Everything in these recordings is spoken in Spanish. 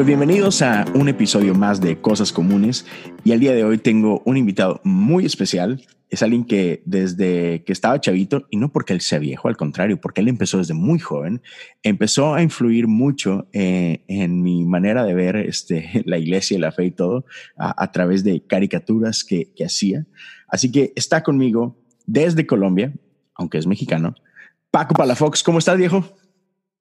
Pues bienvenidos a un episodio más de Cosas Comunes y al día de hoy tengo un invitado muy especial es alguien que desde que estaba chavito, y no porque él sea viejo, al contrario, porque él empezó desde muy joven, empezó a influir mucho eh, en mi manera de ver este, la iglesia la fe y todo a, través de caricaturas que, que hacía. Así que está conmigo desde Colombia, aunque es mexicano, Paco Palafox. ¿Cómo estás, viejo?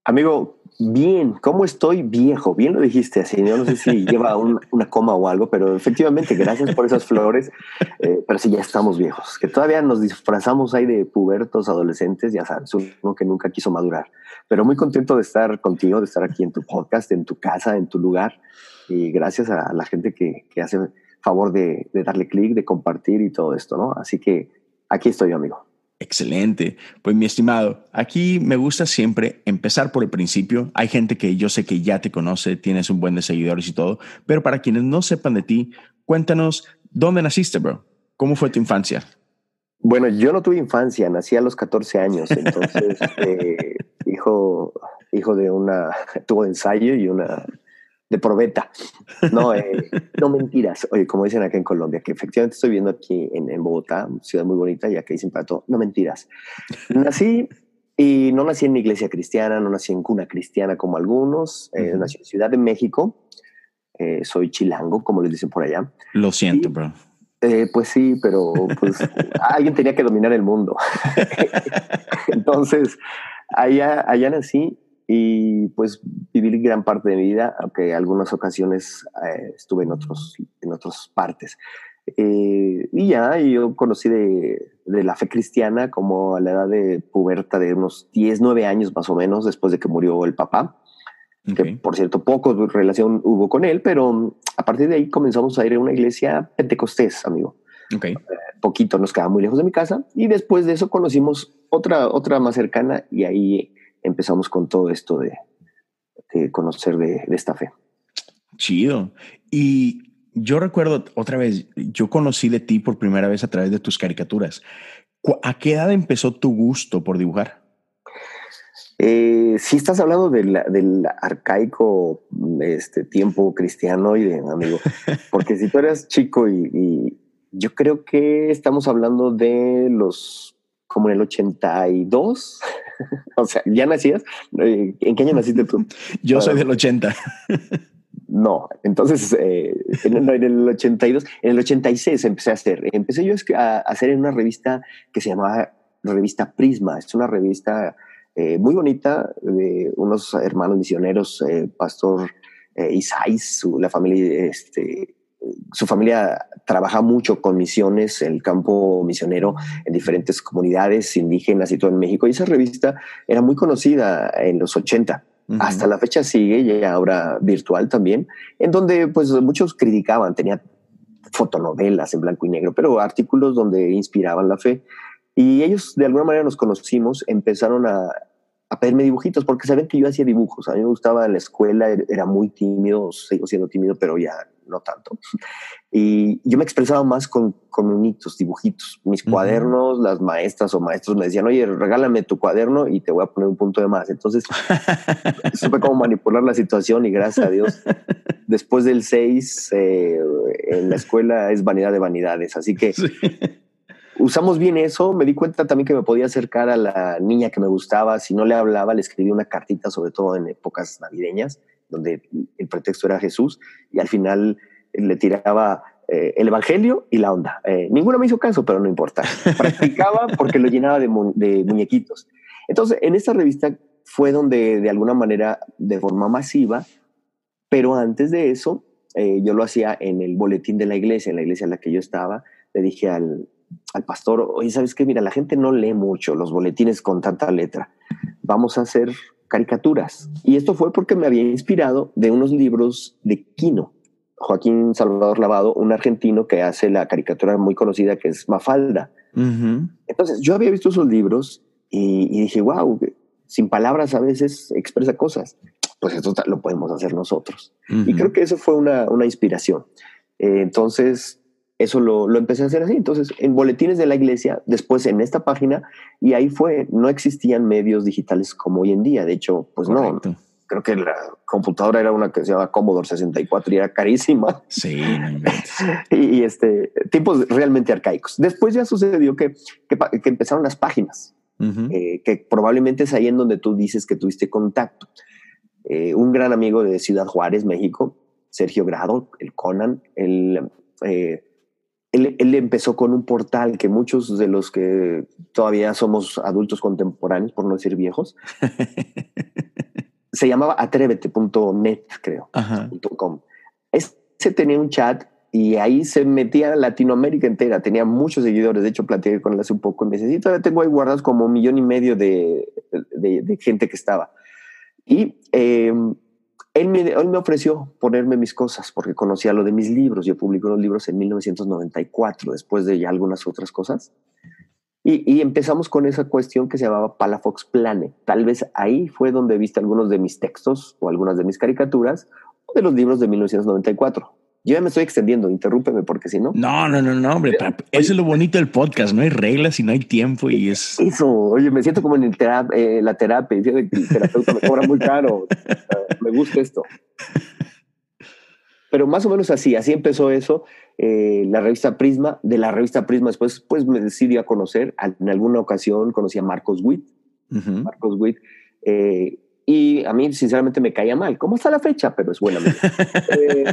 Amigo, Bien, ¿cómo estoy viejo? Bien lo dijiste así, yo no sé si lleva una coma o algo, pero efectivamente, gracias por esas flores, eh, pero sí, ya estamos viejos, que todavía nos disfrazamos ahí de pubertos, adolescentes, ya sabes, uno que nunca quiso madurar, pero muy contento de estar contigo, de estar aquí en tu podcast, en tu casa, en tu lugar, y gracias a la gente que, que hace favor de, de darle clic, de compartir y todo esto, ¿no? Así que aquí estoy, amigo. Excelente. Pues mi estimado, aquí me gusta siempre empezar por el principio. Hay gente que yo sé que ya te conoce, tienes un buen de seguidores y todo, pero para quienes no sepan de ti, cuéntanos dónde naciste, bro. ¿Cómo fue tu infancia? Bueno, yo no tuve infancia, nací a los 14 años, entonces eh, hijo, hijo de una, tuvo ensayo y una de probeta. No, eh, no mentiras. Oye, como dicen acá en Colombia, que efectivamente estoy viendo aquí en, en Bogotá, ciudad muy bonita, ya que dicen para todo, no mentiras. Nací y no nací en una iglesia cristiana, no nací en cuna cristiana como algunos, eh, nací en Ciudad de México. Eh, soy chilango, como les dicen por allá. Lo siento, bro. pues sí, pero pues alguien tenía que dominar el mundo. Entonces, allá, allá nací y pues viví gran parte de mi vida, aunque algunas ocasiones eh, estuve en, otros, en otras partes. Eh, y ya, yo conocí de, de, la fe cristiana como a la edad de puberta de unos 10, 9 años más o menos, después de que murió el papá. Que por cierto, poco relación hubo con él, pero a partir de ahí comenzamos a ir a una iglesia pentecostés, amigo. Okay. Eh, poquito nos quedaba muy lejos de mi casa y después de eso conocimos otra, otra más cercana y ahí empezamos con todo esto de, conocer de, esta fe. Chido. Y yo recuerdo otra vez, yo conocí de ti por primera vez a través de tus caricaturas. ¿A qué edad empezó tu gusto por dibujar? Eh, si estás hablando del arcaico este, tiempo cristiano y de amigo, porque si tú eras chico y, yo creo que estamos hablando de los como en el 82. o sea, ¿ya nacías? Eh, ¿En qué año naciste tú? Yo soy del 80. no, entonces eh, en, el 82, en el 86 empecé a hacer. Empecé yo a hacer en una revista que se llamaba Revista Prisma. Es una revista eh, muy bonita de unos hermanos misioneros, Pastor Isais, la familia este, su familia trabaja mucho con misiones, el campo misionero en diferentes comunidades indígenas y todo en México. Y esa revista era muy conocida en los 80. Hasta la fecha sigue, y ahora virtual también, en donde pues muchos criticaban, tenía fotonovelas en blanco y negro, pero artículos donde inspiraban la fe. Y ellos de alguna manera nos conocimos, empezaron a, a pedirme dibujitos porque saben que yo hacía dibujos. A mí me gustaba en la escuela, era muy tímido, sigo siendo tímido, pero ya no tanto. Y yo me expresaba más con, con dibujitos. Mis cuadernos, las maestras o maestros me decían, oye, regálame tu cuaderno y te voy a poner un punto de más. Entonces, supe cómo manipular la situación y gracias a Dios, después del 6, eh, en la escuela es vanidad de vanidades. Así que usamos bien eso. Me di cuenta también que me podía acercar a la niña que me gustaba. Si no le hablaba, le escribí una cartita, sobre todo en épocas navideñas donde el pretexto era Jesús, y al final le tiraba eh, el Evangelio y la onda. Eh, ninguno me hizo caso, pero no importa. Practicaba porque lo llenaba de, muñequitos. Entonces, en esta revista fue donde de alguna manera, de forma masiva, pero antes de eso, eh, yo lo hacía en el boletín de la iglesia, en la iglesia en la que yo estaba, le dije al, al pastor, oye, ¿sabes qué? Mira, la gente no lee mucho los boletines con tanta letra. Vamos a hacer caricaturas. Y esto fue porque me había inspirado de unos libros de Quino, Joaquín Salvador Lavado, un argentino que hace la caricatura muy conocida que es Mafalda. Entonces yo había visto esos libros y, dije, wow, sin palabras a veces expresa cosas. pues esto lo podemos hacer nosotros. Y creo que eso fue una, una inspiración. Eh, entonces, eso lo, lo, empecé a hacer así. Entonces, en boletines de la iglesia, después en esta página, y ahí fue, no existían medios digitales como hoy en día. De hecho, pues no. Creo que la computadora era una que se llama Commodore 64 y era carísima. Sí. y, y, este, tipos realmente arcaicos. Después ya sucedió que, que, que empezaron las páginas, eh, que probablemente es ahí en donde tú dices que tuviste contacto. Eh, un gran amigo de Ciudad Juárez, México, Sergio Grado, el Conan, eh, él, él, empezó con un portal que muchos de los que todavía somos adultos contemporáneos, por no decir viejos, se llamaba atrévete.net, creo, .com. Ese tenía un chat y ahí se metía Latinoamérica entera, tenía muchos seguidores, de hecho platiqué con él hace un poco y me dice, todavía tengo ahí guardados como un millón y medio de, de, de gente que estaba. Y eh, él, me, él me ofreció ponerme mis cosas porque conocía lo de mis libros, yo publiqué unos libros en 1994, después de ya algunas otras cosas. Y, y, empezamos con esa cuestión que se llamaba Palafox Plane. Tal vez ahí fue donde viste algunos de mis textos o algunas de mis caricaturas o de los libros de 1994. Yo ya me estoy extendiendo, interrúpeme porque si no. No, no, no, no, hombre. eso es lo bonito del podcast. No hay reglas y no hay tiempo y es. Eso, oye, me siento como en el eh, la terapia. El terapeuta me cobra muy caro. me gusta esto. Pero más o menos así, así empezó eso. Eh, la revista Prisma, de la revista Prisma después pues me decidí a conocer, en alguna ocasión conocí a Marcos Witt. Marcos Witt. Eh, y a mí, sinceramente, me caía mal. ¿Cómo está la fecha? Pero es buena. eh,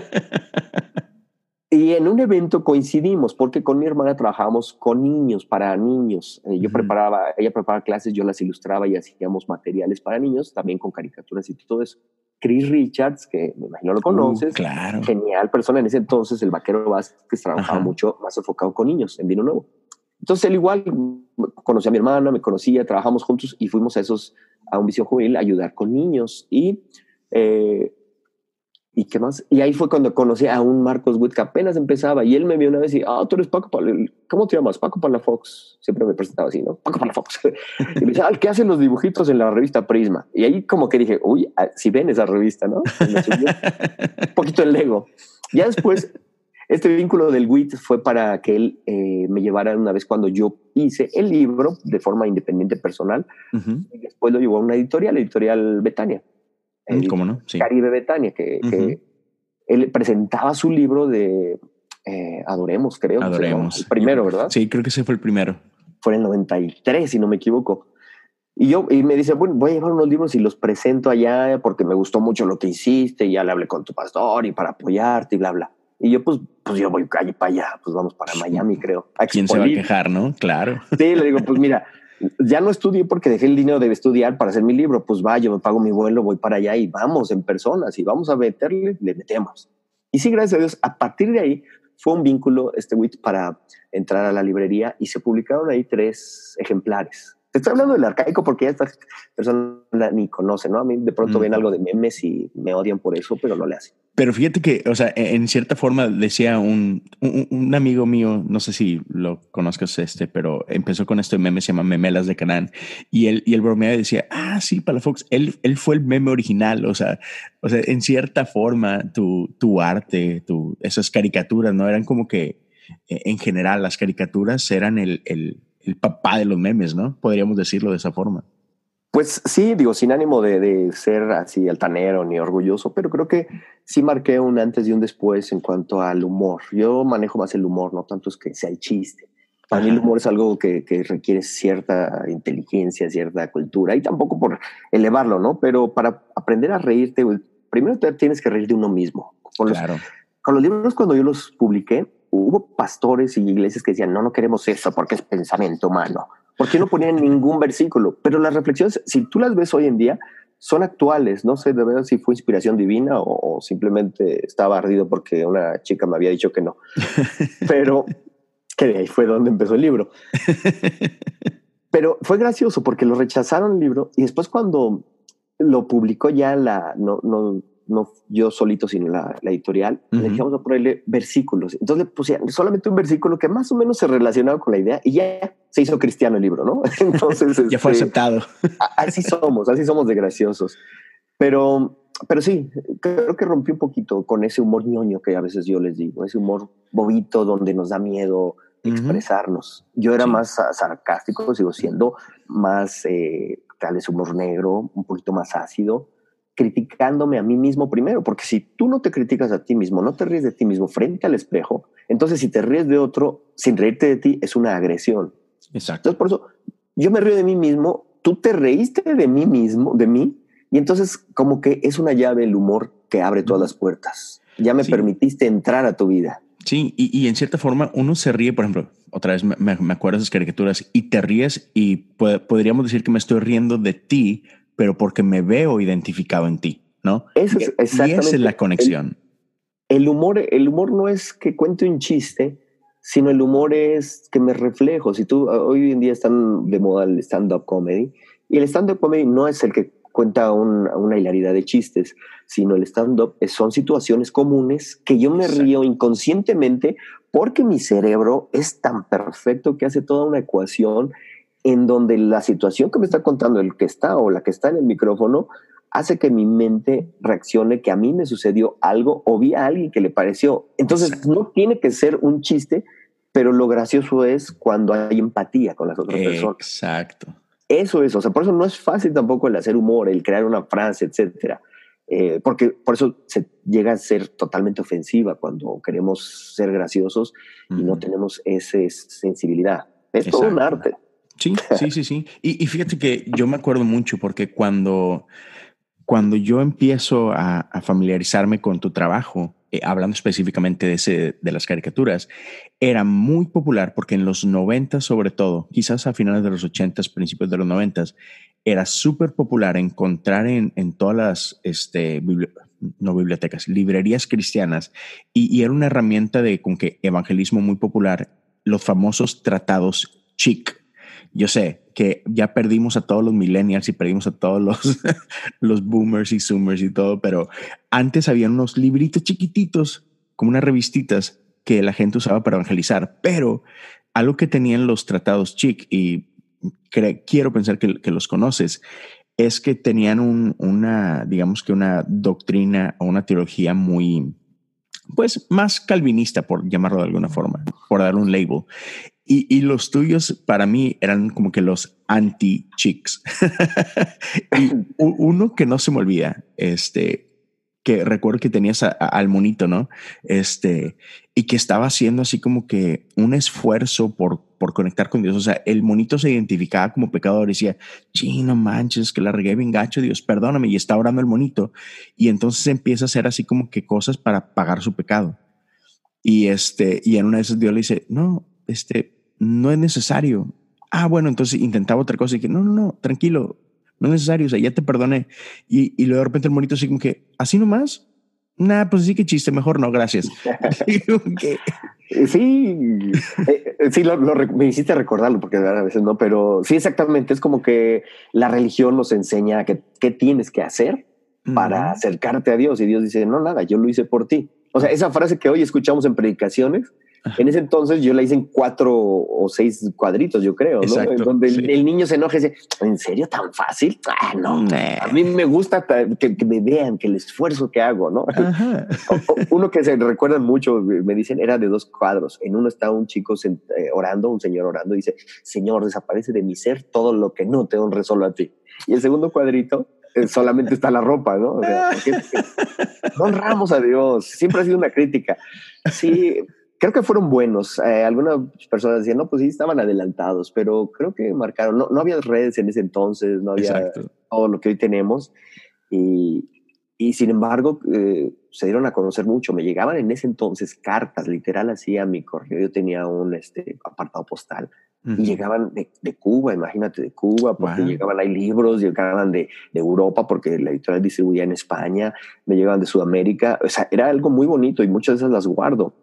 y en un evento coincidimos, porque con mi hermana trabajábamos con niños, para niños. Yo preparaba, ella preparaba clases, yo las ilustraba y hacíamos materiales para niños, también con caricaturas y todo eso. Chris Richards, que me imagino lo uh, conoces. claro. Genial persona en ese entonces, el vaquero Vázquez trabajaba Ajá. mucho más enfocado con niños en Vino Nuevo. Entonces él igual conocía a mi hermana, me conocía, trabajamos juntos y fuimos a esos a un visión juvenil a ayudar con niños. Y, eh, ¿y qué más? Y ahí fue cuando conocí a un Marcos Witt que apenas empezaba y él me vio una vez y, ah, oh, tú eres Paco Palafox. ¿Cómo te llamas? Paco Palafox. Siempre me presentaba así, ¿no? Paco Palafox. y me dice, ah, ¿qué hacen los dibujitos en la revista Prisma? Y ahí como que dije, uy, ah, si ven esa revista, ¿no? un poquito el ego. Ya después este vínculo del WIT fue para que él eh, me llevara una vez cuando yo hice el libro de forma independiente personal. Uh -huh. y después lo llevó a una editorial, la editorial Betania. ¿Cómo no? Sí. Caribe Betania, que, uh -huh. que, él presentaba su libro de eh, Adoremos, creo. Adoremos. El primero, ¿verdad? Sí, creo que ese fue el primero. Fue en el 93, si no me equivoco. Y yo, y me dice, bueno, voy a llevar unos libros y los presento allá porque me gustó mucho lo que hiciste y ya le hablé con tu pastor y para apoyarte y bla, bla. Y yo, pues, pues yo voy calle para allá, pues vamos para Miami, creo. A ¿Quién se va a quejar, no? Claro. Sí, le digo, pues mira, ya no estudié porque dejé el dinero de estudiar para hacer mi libro. Pues va, yo me pago mi vuelo, voy para allá y vamos en personas y vamos a meterle, le metemos. Y sí, gracias a Dios, a partir de ahí fue un vínculo este WIT para entrar a la librería y se publicaron ahí tres ejemplares. Te estoy hablando del arcaico porque ya estas personas ni conocen, ¿no? A mí de pronto mm. ven algo de memes y me odian por eso, pero no le hacen. Pero fíjate que, o sea, en cierta forma decía un, un, un, amigo mío, no sé si lo conozcas este, pero empezó con esto de memes, se llama Memelas de Canán, y él, y él bromeaba y decía, ah, sí, Palafox, él, él fue el meme original, o sea, o sea, en cierta forma tu, tu arte, tu, esas caricaturas, ¿no? Eran como que, en general, las caricaturas eran el, el el papá de los memes, ¿no? Podríamos decirlo de esa forma. Pues sí, digo, sin ánimo de, de, ser así altanero ni orgulloso, pero creo que sí marqué un antes y un después en cuanto al humor. Yo manejo más el humor, no tanto es que sea el chiste. Para Ajá. mí el humor es algo que, que, requiere cierta inteligencia, cierta cultura, y tampoco por elevarlo, ¿no? Pero para aprender a reírte, primero te tienes que reír de uno mismo. Con los, claro. con los libros, cuando yo los publiqué, hubo pastores y iglesias que decían, no, no queremos eso porque es pensamiento humano. Porque no ponían ningún versículo. Pero las reflexiones, si tú las ves hoy en día, son actuales. No sé de verdad si fue inspiración divina o, o simplemente estaba ardido porque una chica me había dicho que no. Pero que de ahí fue donde empezó el libro. Pero fue gracioso porque lo rechazaron el libro y después cuando lo publicó ya la, no, no, no yo solito, sino la, la editorial, uh -huh. le dijimos a ponerle versículos. Entonces le pusieron solamente un versículo que más o menos se relacionaba con la idea y ya se hizo cristiano el libro, ¿no? Entonces ya este, fue aceptado. así somos, así somos de graciosos. Pero pero sí, creo que rompí un poquito con ese humor ñoño que a veces yo les digo, ese humor bobito donde nos da miedo expresarnos. Yo era más sarcástico, sigo siendo más, eh, tal vez humor negro, un poquito más ácido, criticándome a mí mismo primero, porque si tú no te criticas a ti mismo, no te ríes de ti mismo frente al espejo, entonces si te ríes de otro sin reírte de ti, es una agresión. Exacto. Entonces, por eso yo me río de mí mismo, tú te reíste de mí mismo, de mí, y entonces como que es una llave el humor que abre todas las puertas. Ya me permitiste entrar a tu vida. Sí, y, en cierta forma uno se ríe, por ejemplo, otra vez me, me acuerdo de esas caricaturas y te ríes y podríamos decir que me estoy riendo de ti, pero porque me veo identificado en ti, ¿no? Eso es exactamente. Y esa es la conexión. El, humor, el humor no es que cuente un chiste, sino el humor es que me reflejo. Si tú hoy en día están de moda el stand-up comedy y el stand-up comedy no es el que cuenta una hilaridad de chistes, sino el stand-up son situaciones comunes que yo me río inconscientemente porque mi cerebro es tan perfecto que hace toda una ecuación en donde la situación que me está contando el que está o la que está en el micrófono hace que mi mente reaccione que a mí me sucedió algo o vi a alguien que le pareció. Entonces no tiene que ser un chiste, pero lo gracioso es cuando hay empatía con las otras personas. Exacto. Eso es, o sea, por eso no es fácil tampoco el hacer humor, el crear una frase, etcétera. Eh, porque por eso se llega a ser totalmente ofensiva cuando queremos ser graciosos y no tenemos esa sensibilidad. Es todo un arte. Sí, sí, sí, sí. Y, y, fíjate que yo me acuerdo mucho porque cuando, cuando yo empiezo a, a familiarizarme con tu trabajo, eh, hablando específicamente de, ese, de las caricaturas, era muy popular porque en los 90 sobre todo, quizás a finales de los 80, principios de los 90, era súper popular encontrar en, en todas las, este, no bibliotecas, librerías cristianas y, y, era una herramienta de con que evangelismo muy popular, los famosos tratados chic yo sé que ya perdimos a todos los millennials y perdimos a todos los, los boomers y zoomers y todo, pero antes había unos libritos chiquititos, como unas revistitas que la gente usaba para evangelizar, pero algo que tenían los tratados chic y quiero pensar que, que, los conoces, es que tenían un, una, digamos que una doctrina o una teología muy, pues más calvinista, por llamarlo de alguna forma, por dar un label. Y, y, los tuyos para mí eran como que los anti-chicks. uno que no se me olvida, este, que recuerdo que tenías al monito, ¿no? Este, y que estaba haciendo así como que un esfuerzo por, por conectar con Dios. O sea, el monito se identificaba como pecador y decía, chino manches, que la regué bien gacho, Dios, perdóname. Y está orando el monito. Y entonces empieza a hacer así como que cosas para pagar su pecado. Y este, y en una de esas Dios le dice, no, este, no es necesario. Ah, bueno, entonces intentaba otra cosa y que no, no, no, tranquilo, no es necesario, o sea, ya te perdoné. Y, y luego de repente el monito así como que, así nomás, Nah, pues sí que chiste, mejor no, gracias. sí, eh, sí, lo, me hiciste recordarlo porque a veces no, pero sí, exactamente. Es como que la religión nos enseña qué tienes que hacer para acercarte a Dios y Dios dice, no, nada, yo lo hice por ti. O sea, esa frase que hoy escuchamos en predicaciones, en ese entonces yo la hice en cuatro o seis cuadritos, yo creo, ¿no? Donde el, niño se enoja y dice, ¿en serio tan fácil? Ah, no, a mí me gusta que, me vean, que el esfuerzo que hago, ¿no? uno que se recuerdan mucho, me dicen, era de dos cuadros. En uno está un chico eh, orando, un señor orando, y dice, Señor, desaparece de mi ser todo lo que no te honre solo a ti. Y el segundo cuadrito eh, solamente está la ropa, ¿no? O sea, no honramos a Dios. Siempre ha sido una crítica. Sí, creo que fueron buenos. Eh, algunas personas decían, no, pues sí, estaban adelantados, pero creo que marcaron. No, no había redes en ese entonces, no había todo lo que hoy tenemos. Y, y sin embargo, eh, se dieron a conocer mucho. Me llegaban en ese entonces cartas, literal, así a mi correo. Yo tenía un este, apartado postal. Y llegaban de, de, Cuba, imagínate, de Cuba, porque llegaban, hay libros, llegaban de, de, Europa, porque la editorial distribuía en España, me llegaban de Sudamérica. O sea, era algo muy bonito y muchas de esas las guardo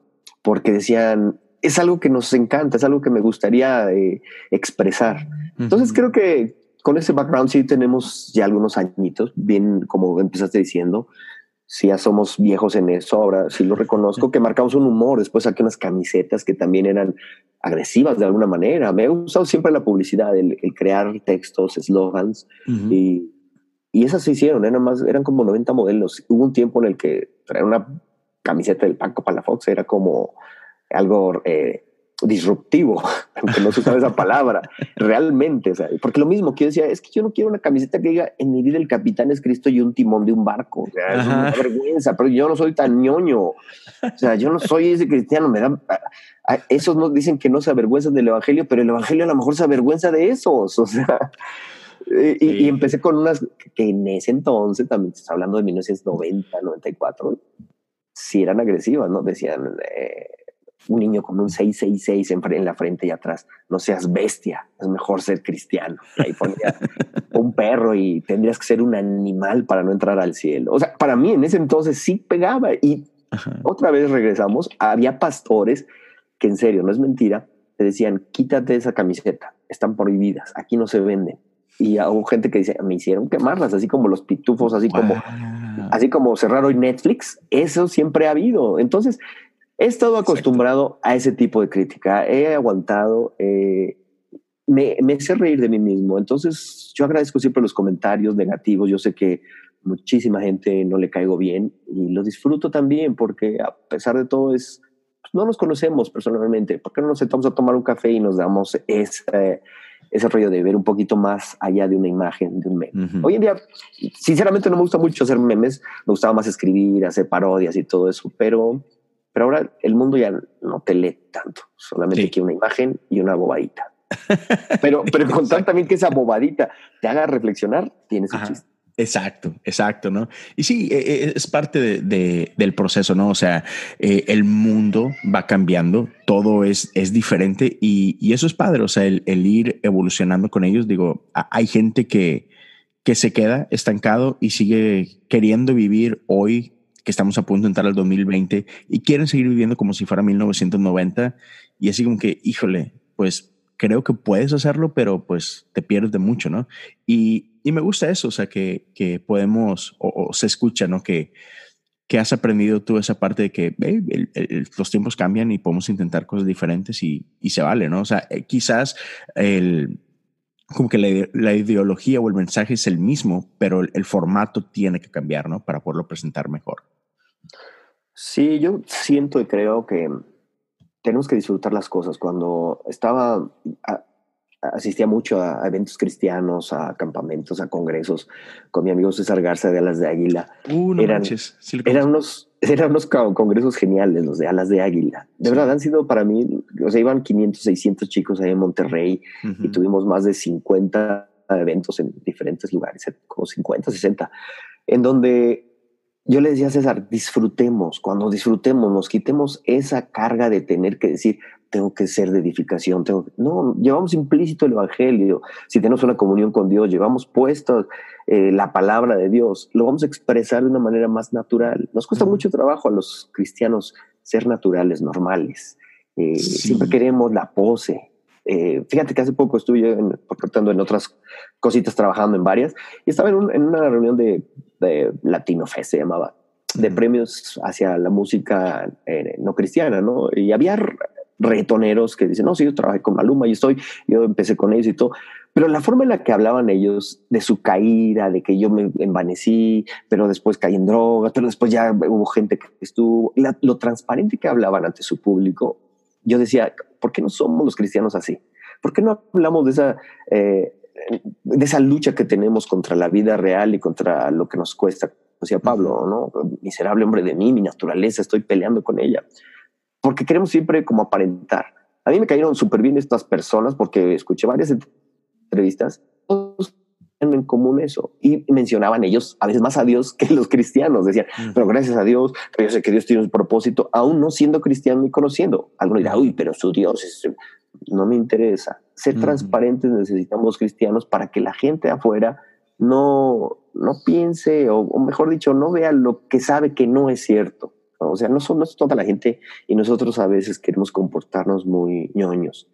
porque decían, es algo que nos encanta, es algo que me gustaría eh, expresar. Entonces creo que con ese background sí tenemos ya algunos añitos, bien como empezaste diciendo, si ya somos viejos en eso, ahora sí lo reconozco, que marcamos un humor, después saqué unas camisetas que también eran agresivas de alguna manera. Me ha gustado siempre la publicidad, el, crear textos, eslogans y y esas se hicieron, eran, más, eran como 90 modelos. Hubo un tiempo en el que traer una camiseta del Paco Palafox era como algo eh, disruptivo, aunque no se usaba esa palabra, realmente. O sea, porque lo mismo que yo decía, es que yo no quiero una camiseta que diga en mi vida el capitán es Cristo y un timón de un barco. O sea, es una vergüenza, pero yo no soy tan ñoño. O sea, yo no soy ese cristiano, me da. Esos nos dicen que no se avergüenzan del evangelio, pero el evangelio a lo mejor se avergüenza de esos. O sea, y, empecé con unas que en ese entonces, también está hablando de 1990, 94, si eran agresivas, ¿no? Decían, eh, un niño con un 666 en, en la frente y atrás, no seas bestia, es mejor ser cristiano. ahí ponía un perro y tendrías que ser un animal para no entrar al cielo. O sea, para mí en ese entonces sí pegaba y otra vez regresamos, había pastores que en serio, no es mentira, te decían, quítate esa camiseta, están prohibidas, aquí no se venden y hubo gente que dice, me hicieron quemarlas, así como los pitufos, así como, así como cerrar hoy Netflix, eso siempre ha habido. Entonces, he estado acostumbrado a ese tipo de crítica, he aguantado, eh, me, me sé reír de mí mismo. Entonces, yo agradezco siempre los comentarios negativos. Yo sé que muchísima gente no le caigo bien y lo disfruto también porque a pesar de todo es, pues, no nos conocemos personalmente. ¿Por qué no nos sentamos a tomar un café y nos damos ese ese rollo de ver un poquito más allá de una imagen, de un meme. Hoy en día, sinceramente, no me gusta mucho hacer memes, me gustaba más escribir, hacer parodias y todo eso, pero, pero ahora el mundo ya no te lee tanto, solamente quiere una imagen y una bobadita. pero, pero contar también que esa bobadita te haga reflexionar, tienes un chiste. Exacto, exacto, ¿no? Y sí, e, e, es parte de, del proceso, ¿no? O sea, eh, el mundo va cambiando, todo es, es diferente y, y eso es padre, o sea, el, el, ir evolucionando con ellos. Digo, hay gente que, que se queda estancado y sigue queriendo vivir hoy, que estamos a punto de entrar al 2020 y quieren seguir viviendo como si fuera 1990 y así como que, híjole, pues creo que puedes hacerlo, pero pues te pierdes de mucho, ¿no? Y, y me gusta eso, o sea, que, que podemos, o, se escucha, ¿no? Que, que has aprendido tú esa parte de que los tiempos cambian y podemos intentar cosas diferentes y, y se vale, ¿no? O sea, eh, quizás el, como que la, la, ideología o el mensaje es el mismo, pero el, el, formato tiene que cambiar, ¿no? Para poderlo presentar mejor. Sí, yo siento y creo que tenemos que disfrutar las cosas. Cuando estaba asistía mucho a eventos cristianos, a campamentos, a congresos con mi amigo César Garza de Alas de Águila. Uh, no eran, eran, unos, eran unos congresos geniales los de Alas de Águila. De verdad han sido para mí, o sea, iban 500, 600 chicos ahí en Monterrey y tuvimos más de 50 eventos en diferentes lugares, como 50, 60, en donde yo le decía a César, disfrutemos, cuando disfrutemos, nos quitemos esa carga de tener que decir, tengo que ser de edificación, tengo no, llevamos implícito el Evangelio, si tenemos una comunión con Dios, llevamos puesto eh, la palabra de Dios, lo vamos a expresar de una manera más natural. Nos cuesta mucho trabajo a los cristianos ser naturales, normales. Eh, siempre queremos la pose. Eh, fíjate que hace poco estuve en, en otras cositas, trabajando en varias, y estaba en, una reunión de, de Latino Fest, se llamaba, de premios hacia la música no cristiana, ¿no? Y había retoneros que dicen, no, sí, yo trabajé con Maluma y estoy, yo empecé con ellos y todo. Pero la forma en la que hablaban ellos de su caída, de que yo me envanecí, pero después caí en drogas, pero después ya hubo gente que estuvo, lo transparente que hablaban ante su público, yo decía, ¿por qué no somos los cristianos así? ¿Por qué no hablamos de esa, eh, de esa lucha que tenemos contra la vida real y contra lo que nos cuesta? Decía Pablo, ¿no? Miserable hombre de mí, mi naturaleza, estoy peleando con ella porque queremos siempre como aparentar. A mí me cayeron súper bien estas personas porque escuché varias entrevistas, todos en común eso. Y mencionaban ellos a veces más a Dios que los cristianos. Decían, pero gracias a Dios, pero yo sé que Dios tiene un propósito, aún no siendo cristiano y conociendo. Algunos dirán, uy, pero su Dios es, no me interesa. Ser transparentes necesitamos cristianos para que la gente afuera no, no piense, o, o mejor dicho, no vea lo que sabe que no es cierto. O sea, no, son, toda la gente y nosotros a veces queremos comportarnos muy ñoños.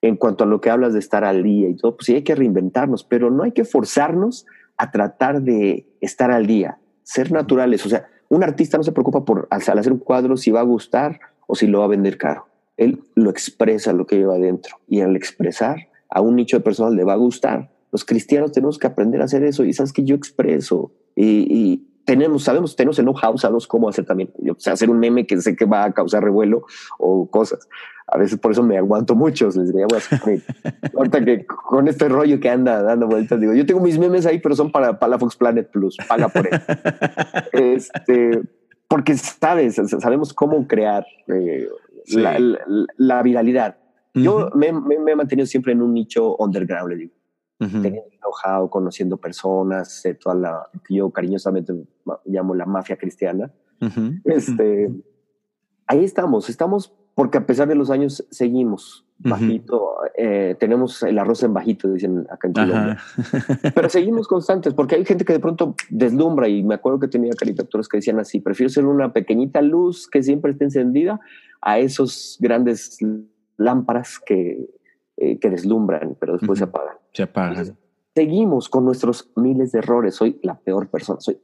En cuanto a lo que hablas de estar al día y todo, pues sí hay que reinventarnos, pero no hay que forzarnos a tratar de estar al día, ser naturales. O sea, un artista no se preocupa por al hacer un cuadro si va a gustar o si lo va a vender caro. Él lo expresa lo que lleva adentro y al expresar a un nicho de personas le va a gustar Los cristianos tenemos que aprender a hacer eso y sabes que yo expreso y, tenemos, sabemos, tenemos el know-how, sabemos cómo hacer también, o sea, hacer un meme que sé que va a causar revuelo o cosas. A veces por eso me aguanto mucho. Les diría, ahorita que con este rollo que anda dando vueltas, digo, yo tengo mis memes ahí, pero son para, para la Fox Planet Plus, paga por eso. este, porque sabes, sabemos cómo crear eh, la, viralidad. Yo me, he mantenido siempre en un nicho underground, le digo. Teniendo know-how, conociendo personas, toda la que yo cariñosamente llamo la mafia cristiana. Este, ahí estamos, estamos porque a pesar de los años seguimos bajito, eh, tenemos el arroz en bajito, dicen acá en Colombia. Pero seguimos constantes, porque hay gente que de pronto deslumbra y me acuerdo que tenía caricaturas que decían así, prefiero ser una pequeñita luz que siempre esté encendida a esos grandes lámparas que, eh, que deslumbran, pero después se apagan. Se apagan. seguimos con nuestros miles de errores. Soy la peor persona. Soy,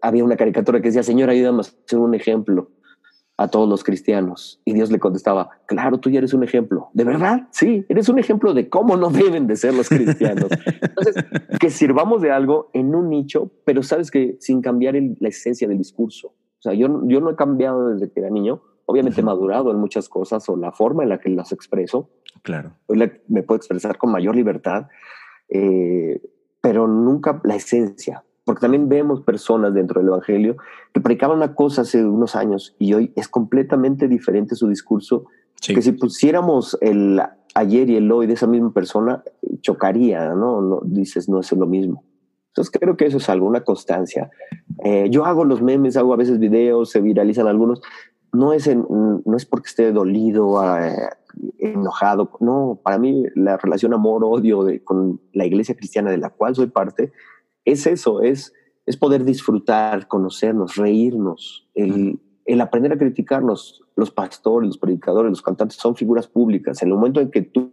había una caricatura que decía, Señor, ayúdame a ser un ejemplo a todos los cristianos. Y Dios le contestaba, claro, tú ya eres un ejemplo. ¿De verdad? Sí, eres un ejemplo de cómo no deben de ser los cristianos. Entonces, que sirvamos de algo en un nicho, pero sabes que sin cambiar la esencia del discurso. O sea, yo, yo no he cambiado desde que era niño. Obviamente he madurado en muchas cosas o la forma en la que las expreso. Claro. Hoy me puedo expresar con mayor libertad, eh, pero nunca la esencia porque también vemos personas dentro del Evangelio que predicaban una cosa hace unos años y hoy es completamente diferente su discurso, que si pusiéramos el ayer y el hoy de esa misma persona, chocaría, ¿no? no dices, no es lo mismo. Entonces creo que eso es algo, una constancia. Eh, yo hago los memes, hago a veces videos, se viralizan algunos. No es, no es porque esté dolido, eh, enojado. No, para mí la relación amor-odio con la iglesia cristiana de la cual soy parte es eso, es, es poder disfrutar, conocernos, reírnos, el, el aprender a criticarnos. Los pastores, los predicadores, los cantantes son figuras públicas. En el momento en que tú,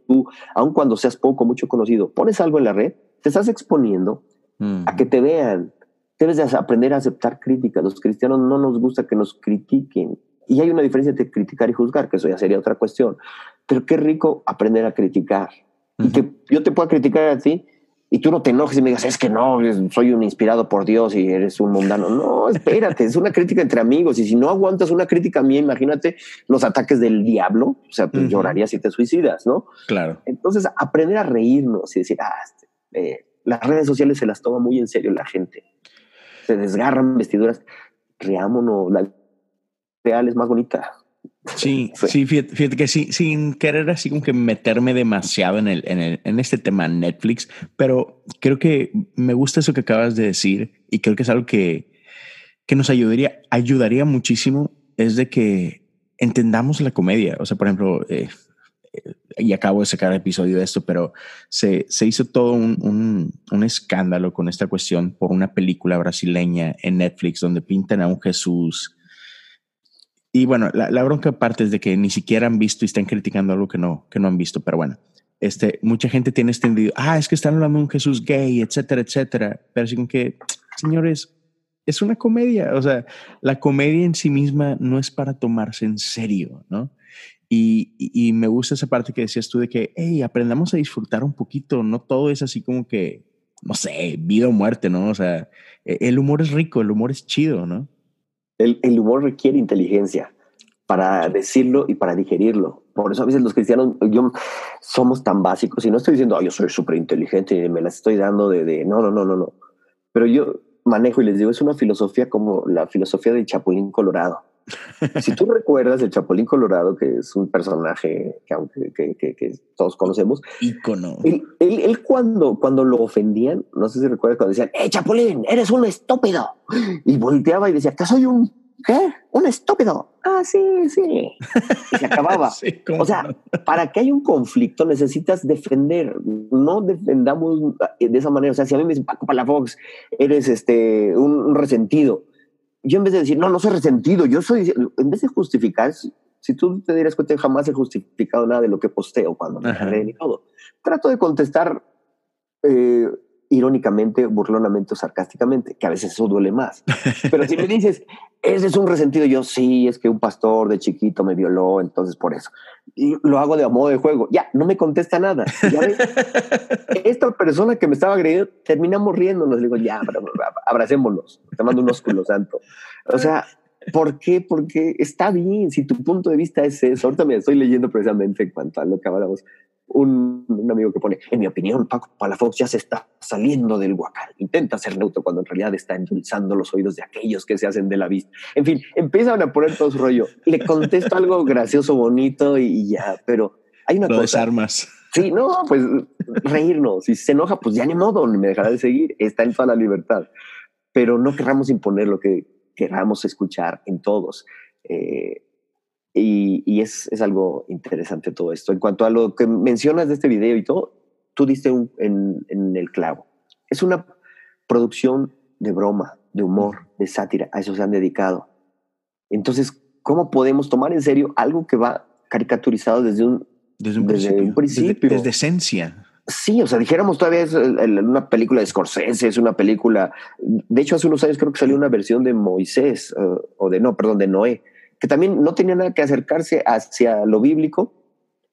aun cuando seas poco, mucho conocido, pones algo en la red, te estás exponiendo a que te vean. Debes de aprender a aceptar críticas. Los cristianos no nos gusta que nos critiquen. Y hay una diferencia entre criticar y juzgar, que eso ya sería otra cuestión. Pero qué rico aprender a criticar. Y que yo te pueda criticar a ti y tú no te enojes y me digas, es que no, soy un inspirado por Dios y eres un mundano. No, espérate, es una crítica entre amigos. Y si no aguantas una crítica mía, imagínate los ataques del diablo. O sea, pues llorarías si te suicidas, ¿no? Claro. Entonces, aprender a reírnos y decir, ah, este, eh, las redes sociales se las toma muy en serio la gente. Se desgarran vestiduras. Reámonos, la real es más bonita. Sí, sí, fíjate, que sí, sin querer así como que meterme demasiado en, el, en, el, en este tema Netflix, pero creo que me gusta eso que acabas de decir y creo que es algo que, que nos ayudaría, ayudaría muchísimo, es de que entendamos la comedia. O sea, por ejemplo, eh, y acabo de sacar el episodio de esto, pero se, se hizo todo un, un, un, escándalo con esta cuestión por una película brasileña en Netflix donde pintan a un Jesús y bueno, la, bronca parte es de que ni siquiera han visto y están criticando algo que no, que no han visto, pero bueno, este, mucha gente tiene extendido, ah, es que están hablando de un Jesús gay, etcétera, etcétera, pero así que, señores, es una comedia, o sea, la comedia en sí misma no es para tomarse en serio, ¿no? Y, y, me gusta esa parte que decías tú de que, hey, aprendamos a disfrutar un poquito, no todo es así como que, no sé, vida o muerte, ¿no? O sea, e, el humor es rico, el humor es chido, ¿no? El, humor requiere inteligencia para decirlo y para digerirlo. Por eso a veces los cristianos yo, somos tan básicos y no estoy diciendo, yo soy súper inteligente y me las estoy dando de, de, no, no, no, no, no. Pero yo manejo y les digo, es una filosofía como la filosofía del Chapulín Colorado. Si tú recuerdas el Chapulín Colorado, que es un personaje que, que, que, que todos conocemos, ícono. Él, él, cuando, cuando lo ofendían, no sé si recuerdas cuando decían, ¡Eh, Chapulín, eres un estúpido! Y volteaba y decía, que soy un ¿Qué? ¿Un estúpido? Ah, sí, sí. Y se acababa. o sea, para que haya un conflicto necesitas defender. No defendamos de esa manera. O sea, si a mí me dicen, Paco Palafox, eres este, un resentido yo en vez de decir, no, no soy resentido, yo soy, en vez de justificar, si, tú te dieras cuenta, jamás he justificado nada de lo que posteo cuando me y todo. Trato de contestar eh, irónicamente, burlonamente o sarcásticamente, que a veces eso duele más. Pero si me dices, ese es un resentido, yo sí, es que un pastor de chiquito me violó, entonces por eso. Y lo hago de a modo de juego. Ya, no me contesta nada. Esta persona que me estaba agrediendo, terminamos riéndonos. Le digo, ya, abracémonos. Te mando un ósculo santo. O sea, ¿por qué? Porque está bien. Si tu punto de vista es eso. Ahorita me estoy leyendo precisamente en cuanto a lo que hablamos un, un, amigo que pone, en mi opinión, Paco Palafox ya se está saliendo del huacal. Intenta ser neutro cuando en realidad está endulzando los oídos de aquellos que se hacen de la vista. En fin, empiezan a poner todo su rollo. Le contesto algo gracioso, bonito y, ya, pero hay una Lo cosa. desarmas. Sí, no, pues reírnos. Si se enoja, pues ya ni modo, ni me dejará de seguir. Está en toda la libertad. Pero no querramos imponer lo que queramos escuchar en todos. Eh, y, y es, es, algo interesante todo esto. En cuanto a lo que mencionas de este video y todo, tú diste un, en, en, el clavo. Es una producción de broma, de humor, de sátira. A eso se han dedicado. Entonces, ¿cómo podemos tomar en serio algo que va caricaturizado desde un, desde un desde principio? Un principio? Desde, desde, esencia. Sí, o sea, dijéramos todavía es una película de Scorsese, es una película. De hecho, hace unos años creo que salió una versión de Moisés, uh, o de no, perdón, de Noé que también no tenía nada que acercarse hacia lo bíblico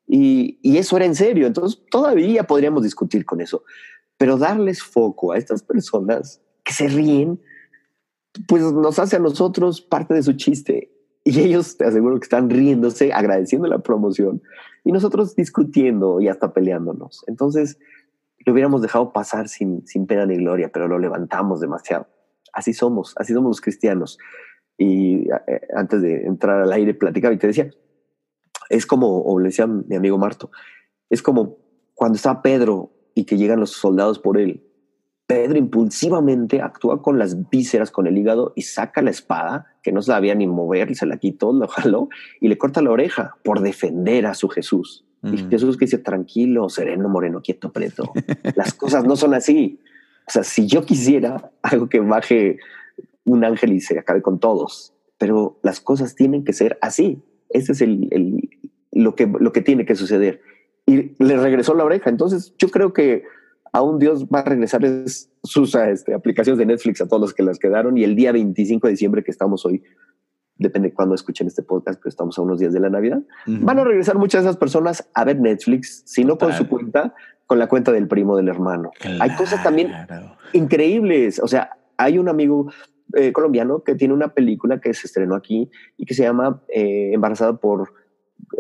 y, eso era en serio. Entonces todavía podríamos discutir con eso, pero darles foco a estas personas que se ríen, pues nos hace a nosotros parte de su chiste y ellos te aseguro que están riéndose, agradeciendo la promoción y nosotros discutiendo y hasta peleándonos. Entonces lo hubiéramos dejado pasar sin, sin pena ni gloria, pero lo levantamos demasiado. Así somos, así somos los cristianos y eh, antes de entrar al aire platicaba y te decía, es como, o le decía mi amigo Marto, es como cuando está Pedro y que llegan los soldados por él. Pedro impulsivamente actúa con las vísceras, con el hígado y saca la espada, que no se la había ni mover, se la quitó, lo jaló y le corta la oreja por defender a su Jesús. Mm. Y Jesús que dice, tranquilo, sereno, moreno, quieto, preto. Las cosas no son así. O sea, si yo quisiera algo que baje un ángel y se acabe con todos. Pero las cosas tienen que ser así. Ese es el, el, lo, que, lo que tiene que suceder. Y le regresó la oreja. Entonces yo creo que aún Dios va a regresar sus este, aplicaciones de Netflix a todos los que las quedaron. Y el día 25 de diciembre que estamos hoy, depende de cuándo escuchen este podcast, pero estamos a unos días de la Navidad, uh -huh. van a regresar muchas de esas personas a ver Netflix, si no con su cuenta, con la cuenta del primo del hermano. Claro. Hay cosas también increíbles. O sea, hay un amigo eh, colombiano que tiene una película que se estrenó aquí y que se llama eh, Embarazada por,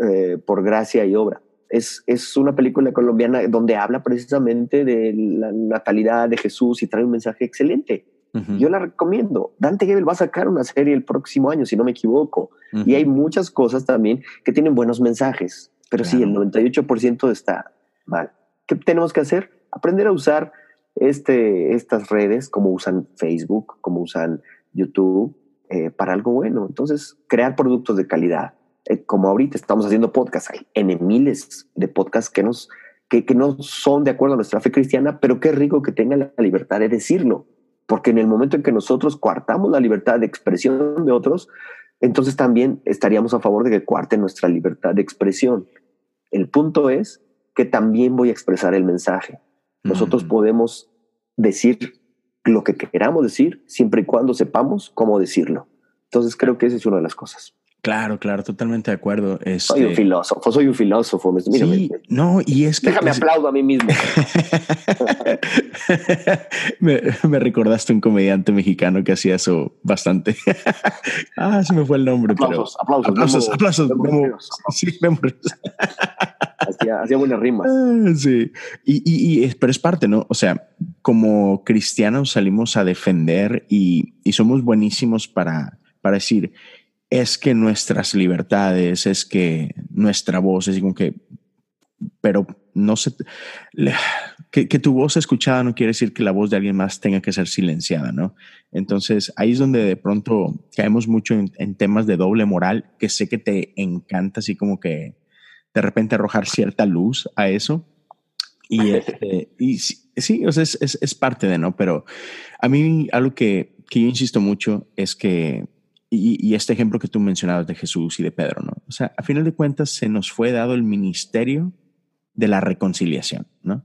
eh, por Gracia y Obra. Es, es una película colombiana donde habla precisamente de la natalidad de Jesús y trae un mensaje excelente. Uh -huh. Yo la recomiendo. Dante Gebel va a sacar una serie el próximo año, si no me equivoco. Uh -huh. Y hay muchas cosas también que tienen buenos mensajes. Pero claro. sí, el 98% está mal. ¿Qué tenemos que hacer? Aprender a usar este, estas redes, como usan Facebook, como usan YouTube, eh, para algo bueno. Entonces, crear productos de calidad. Eh, como ahorita estamos haciendo podcasts, hay en miles de podcasts que, nos, que, no son de acuerdo a nuestra fe cristiana, pero qué rico que tengan la libertad de decirlo. Porque en el momento en que nosotros coartamos la libertad de expresión de otros, entonces también estaríamos a favor de que cuarten nuestra libertad de expresión. El punto es que también voy a expresar el mensaje. Nosotros podemos decir lo que queramos decir siempre y cuando sepamos cómo decirlo. Entonces creo que esa es una de las cosas. Claro, claro, totalmente de acuerdo. Este... Soy un filósofo, soy un filósofo. Sí, mira. no, y es que... Déjame aplaudo a mí mismo. me, me, recordaste un comediante mexicano que hacía eso bastante. ah, se me fue el nombre. Aplausos, pero... aplausos. Aplausos, aplausos. Memo, sí, hacía, hacía, buenas rimas. Ah, sí, y, y, y, pero es parte, ¿no? O sea, como cristianos salimos a defender y, y somos buenísimos para, para decir, es que nuestras libertades, es que nuestra voz es como que, pero no sé, que, que, tu voz escuchada no quiere decir que la voz de alguien más tenga que ser silenciada, ¿no? Entonces ahí es donde de pronto caemos mucho en, en temas de doble moral, que sé que te encanta así como que de repente arrojar cierta luz a eso. Y, este, y sí, sí, o sea, es, es, es parte de, ¿no? Pero a mí algo que, que yo insisto mucho es que y, y, este ejemplo que tú mencionabas de Jesús y de Pedro, ¿no? O sea, a final de cuentas se nos fue dado el ministerio de la reconciliación, ¿no?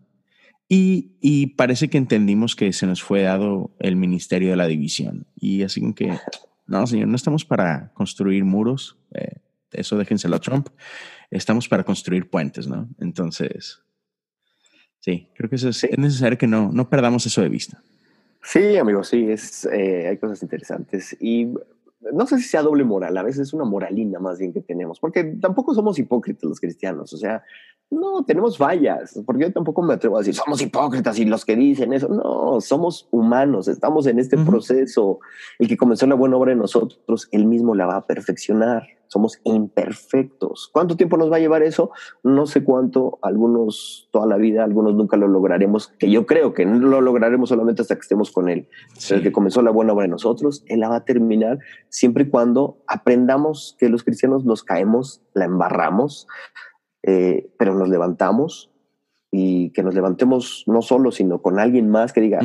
Y, y, parece que entendimos que se nos fue dado el ministerio de la división. Y así que, no, señor, no estamos para construir muros. Eh, eso déjenselo a Trump. Estamos para construir puentes, ¿no? Entonces, sí, creo que eso es, es necesario que no, no perdamos eso de vista. Sí, amigo, sí, es, eh, hay cosas interesantes. Y no sé si sea doble moral, a veces es una moralina más bien que tenemos, porque tampoco somos hipócritas los cristianos, o sea, no tenemos fallas, porque yo tampoco me atrevo a decir somos hipócritas y los que dicen eso, no, somos humanos, estamos en este proceso, el que comenzó la buena obra en nosotros, él mismo la va a perfeccionar, somos imperfectos. ¿Cuánto tiempo nos va a llevar eso? No sé cuánto, algunos toda la vida, algunos nunca lo lograremos, que yo creo que no lo lograremos solamente hasta que estemos con él. El que comenzó la buena obra en nosotros, él la va a terminar siempre y cuando aprendamos que los cristianos nos caemos, la embarramos, eh, pero nos levantamos y que nos levantemos no solo, sino con alguien más que diga,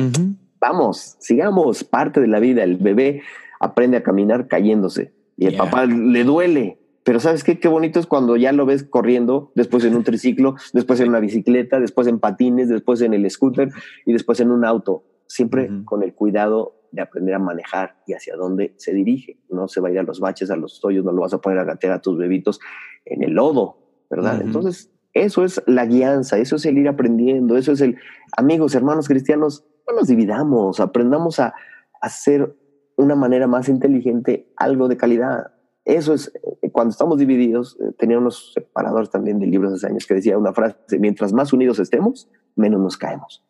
vamos, sigamos, parte de la vida. El bebé aprende a caminar cayéndose y el papá le duele. Pero ¿sabes qué? Qué bonito es cuando ya lo ves corriendo, después en un triciclo, después en una bicicleta, después en patines, después en el scooter y después en un auto. Siempre con el cuidado de aprender a manejar y hacia dónde se dirige. No se va a ir a los baches, a los hoyos, no lo vas a poner a gatear a tus bebitos en el lodo, ¿verdad? Entonces, eso es la guianza, eso es el ir aprendiendo, eso es el, amigos, hermanos cristianos, no nos dividamos, aprendamos a hacer una manera más inteligente algo de calidad. Eso es, eh, cuando estamos divididos, eh, tenía unos separadores también de libros hace años que decía una frase, mientras más unidos estemos, menos nos caemos.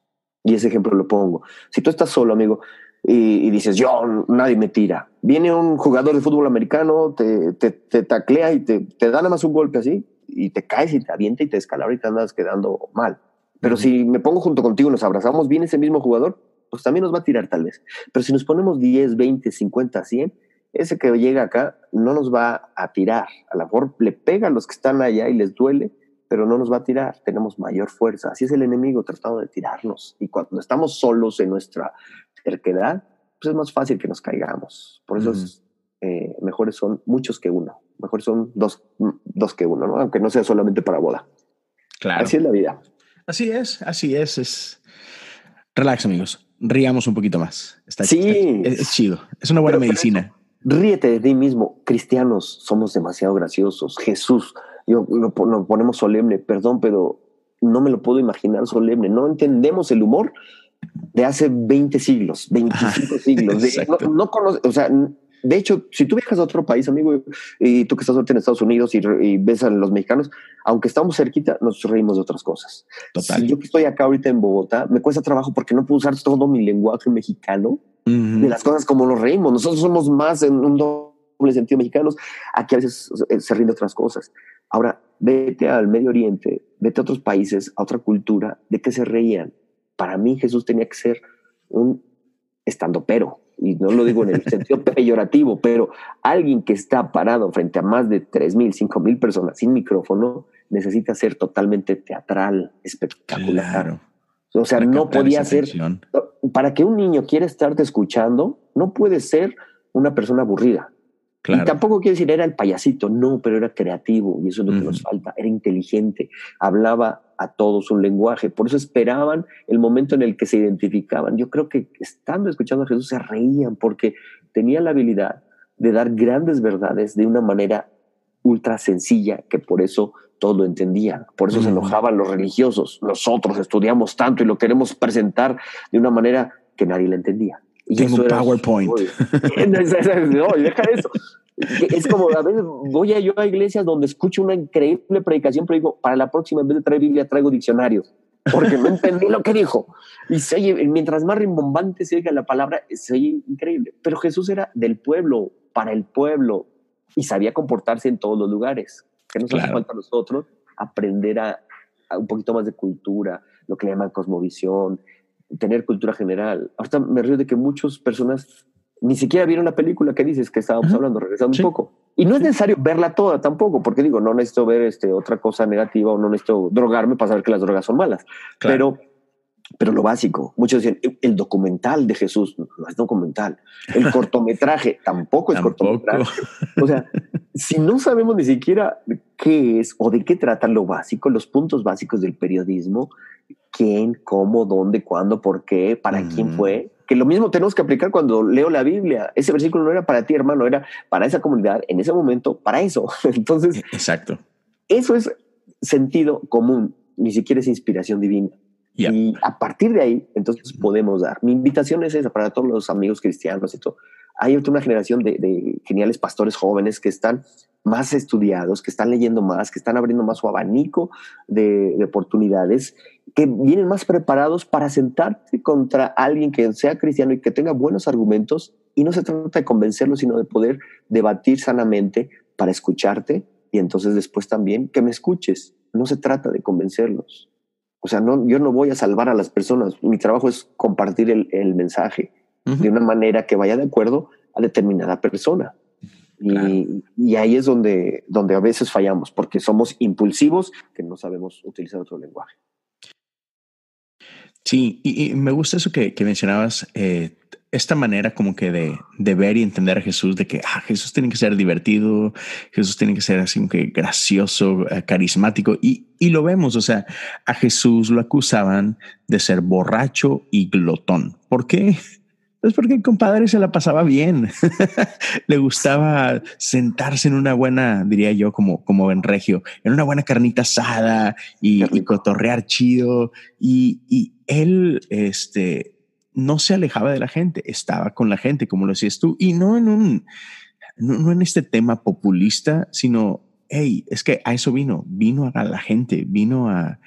Y ese ejemplo lo pongo. Si tú estás solo, amigo, y, dices, yo, nadie me tira. Viene un jugador de fútbol americano, te, te, te taclea y te, te da nada más un golpe así, y te caes y te avienta y te escalabra y te andas quedando mal. Pero si me pongo junto contigo, nos abrazamos, viene ese mismo jugador, pues también nos va a tirar tal vez. Pero si nos ponemos 10, 20, 50, 100, ese que llega acá no nos va a tirar. A lo mejor le pega a los que están allá y les duele, pero no nos va a tirar. Tenemos mayor fuerza. Así es el enemigo tratando de tirarnos. Y cuando estamos solos en nuestra terquedad, pues es más fácil que nos caigamos. Por eso eh, mejores son muchos que uno. Mejores son dos, dos que uno, ¿no? aunque no sea solamente para boda. Claro. Así es la vida. Así es, así es. es... Relax, amigos riamos un poquito más. Está, sí. es, chido. Es una buena medicina. ríete de ti mismo. Cristianos somos demasiado graciosos. Jesús, yo lo, ponemos solemne, perdón, pero no me lo puedo imaginar solemne. No entendemos el humor de hace 20 siglos, 25 siglos. no, no o sea, de hecho, si tú viajas a otro país, amigo, y tú que estás ahorita en Estados Unidos y, ves a los mexicanos, aunque estamos cerquita, nos reímos de otras cosas. Total. Si yo que estoy acá ahorita en Bogotá, me cuesta trabajo porque no puedo usar todo mi lenguaje mexicano de las cosas como nos reímos. Nosotros somos más en un doble sentido mexicanos. Aquí a veces se ríen de otras cosas. Ahora, vete al Medio Oriente, vete a otros países, a otra cultura, ¿de qué se reían? Para mí Jesús tenía que ser un estando pero y no lo digo en el sentido peyorativo, pero alguien que está parado frente a más de 3.000, 5.000 personas sin micrófono necesita ser totalmente teatral, espectacular. O sea, no podía ser... Para que un niño quiera estarte escuchando, no puede ser una persona aburrida. Y tampoco quiere decir era el payasito, no, pero era creativo y eso es lo que nos falta. Era inteligente, hablaba a todos un lenguaje, por eso esperaban el momento en el que se identificaban. Yo creo que estando escuchando a Jesús se reían porque tenía la habilidad de dar grandes verdades de una manera ultra sencilla que por eso todo lo entendían. Por eso se enojaban los religiosos. Nosotros estudiamos tanto y lo queremos presentar de una manera que nadie le entendía. Y Tengo un PowerPoint. no, deja eso. Es como a veces voy a yo a iglesias donde escucho una increíble predicación, pero digo, para la próxima, en vez de traer Biblia, traigo diccionario, porque no entendí lo que dijo. Y se oye, mientras más rimbombante se oiga la palabra, se oye increíble. Pero Jesús era del pueblo, para el pueblo, y sabía comportarse en todos los lugares. Que nos hace falta a nosotros aprender a, a un poquito más de cultura, lo que le llaman cosmovisión, tener cultura general. Ahorita me río de que muchas personas ni siquiera vieron la película que dices que estábamos hablando, regresando un poco. Y no es necesario verla toda tampoco, porque digo, no necesito ver este, otra cosa negativa o no necesito drogarme para saber que las drogas son malas. Pero, pero lo básico, muchos dicen, el documental de Jesús no es documental. El cortometraje tampoco es cortometraje. O sea, si no sabemos ni siquiera qué es o de qué trata lo básico, los puntos básicos del periodismo, quién, cómo, dónde, cuándo, por qué, para quién fue. Que lo mismo tenemos que aplicar cuando leo la Biblia. Ese versículo no era para ti, hermano, era para esa comunidad en ese momento, para eso. Entonces, exacto. Eso es sentido común, ni siquiera es inspiración divina. Y a partir de ahí, entonces podemos dar. Mi invitación es esa para todos los amigos cristianos y todo. Hay una generación de, de geniales pastores jóvenes que están más estudiados, que están leyendo más, que están abriendo más su abanico de, oportunidades, que vienen más preparados para sentarte contra alguien que sea cristiano y que tenga buenos argumentos. Y no se trata de convencerlo, sino de poder debatir sanamente para escucharte y entonces después también que me escuches. No se trata de convencerlos. O sea, no, yo no voy a salvar a las personas. Mi trabajo es compartir el, mensaje de una manera que vaya de acuerdo a determinada persona. Y, ahí es donde, donde a veces fallamos, porque somos impulsivos que no sabemos utilizar otro lenguaje. Sí, y, me gusta eso que, mencionabas, eh, esta manera como que de, de, ver y entender a Jesús, de que ah, Jesús tiene que ser divertido, Jesús tiene que ser así como que gracioso, eh, carismático, y, y lo vemos, o sea, a Jesús lo acusaban de ser borracho y glotón. ¿Por qué? Pues porque el compadre se la pasaba bien. Le gustaba sentarse en una buena, diría yo, como, como en regio, en una buena carnita asada y, cotorrear chido. Y, y, él, este, no se alejaba de la gente, estaba con la gente, como lo decías tú, y no en un, no, en este tema populista, sino, hey, es que a eso vino, vino a la gente, vino a,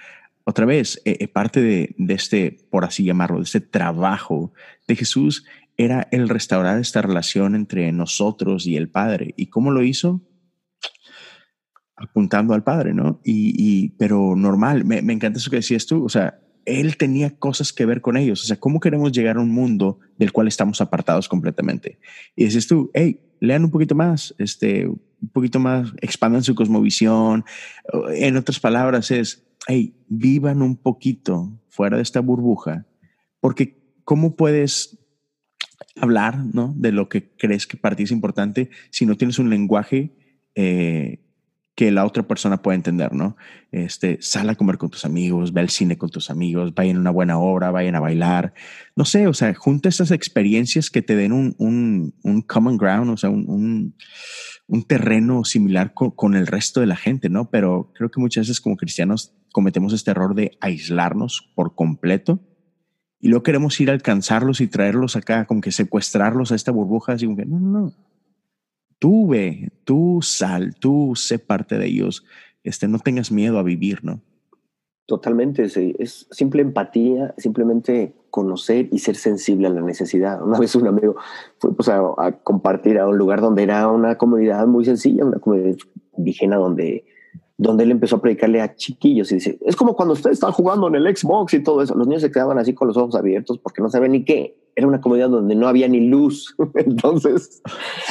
otra vez, eh, eh, parte de, de, este, por así llamarlo, de este trabajo de Jesús era el restaurar esta relación entre nosotros y el Padre. ¿Y cómo lo hizo? Apuntando al Padre, ¿no? Y, y pero normal, me, me, encanta eso que decías tú, o sea, él tenía cosas que ver con ellos, o sea, ¿cómo queremos llegar a un mundo del cual estamos apartados completamente? Y dices tú, hey, lean un poquito más, este, un poquito más, expandan su cosmovisión. En otras palabras, es, hey, vivan un poquito fuera de esta burbuja, porque ¿cómo puedes hablar ¿no? de lo que crees que para ti es importante si no tienes un lenguaje eh, que la otra persona pueda entender, ¿no? Este, sal a comer con tus amigos, ve al cine con tus amigos, vayan a una buena obra, vayan a bailar, no sé, o sea, junta esas experiencias que te den un, un, un common ground, o sea, un, un terreno similar con, con, el resto de la gente, ¿no? Pero creo que muchas veces como cristianos cometemos este error de aislarnos por completo y luego queremos ir a alcanzarlos y traerlos acá, como que secuestrarlos a esta burbuja, así como que no, no, no. Tú ve, tú sal, tú sé parte de ellos, este, no tengas miedo a vivir, ¿no? Totalmente, es simple empatía, simplemente conocer y ser sensible a la necesidad. Una vez un amigo fue pues, a, compartir a un lugar donde era una comunidad muy sencilla, una comunidad indígena donde donde él empezó a predicarle a chiquillos y dice, es como cuando ustedes están jugando en el Xbox y todo eso, los niños se quedaban así con los ojos abiertos porque no sabían ni qué. Era una comunidad donde no había ni luz. Entonces,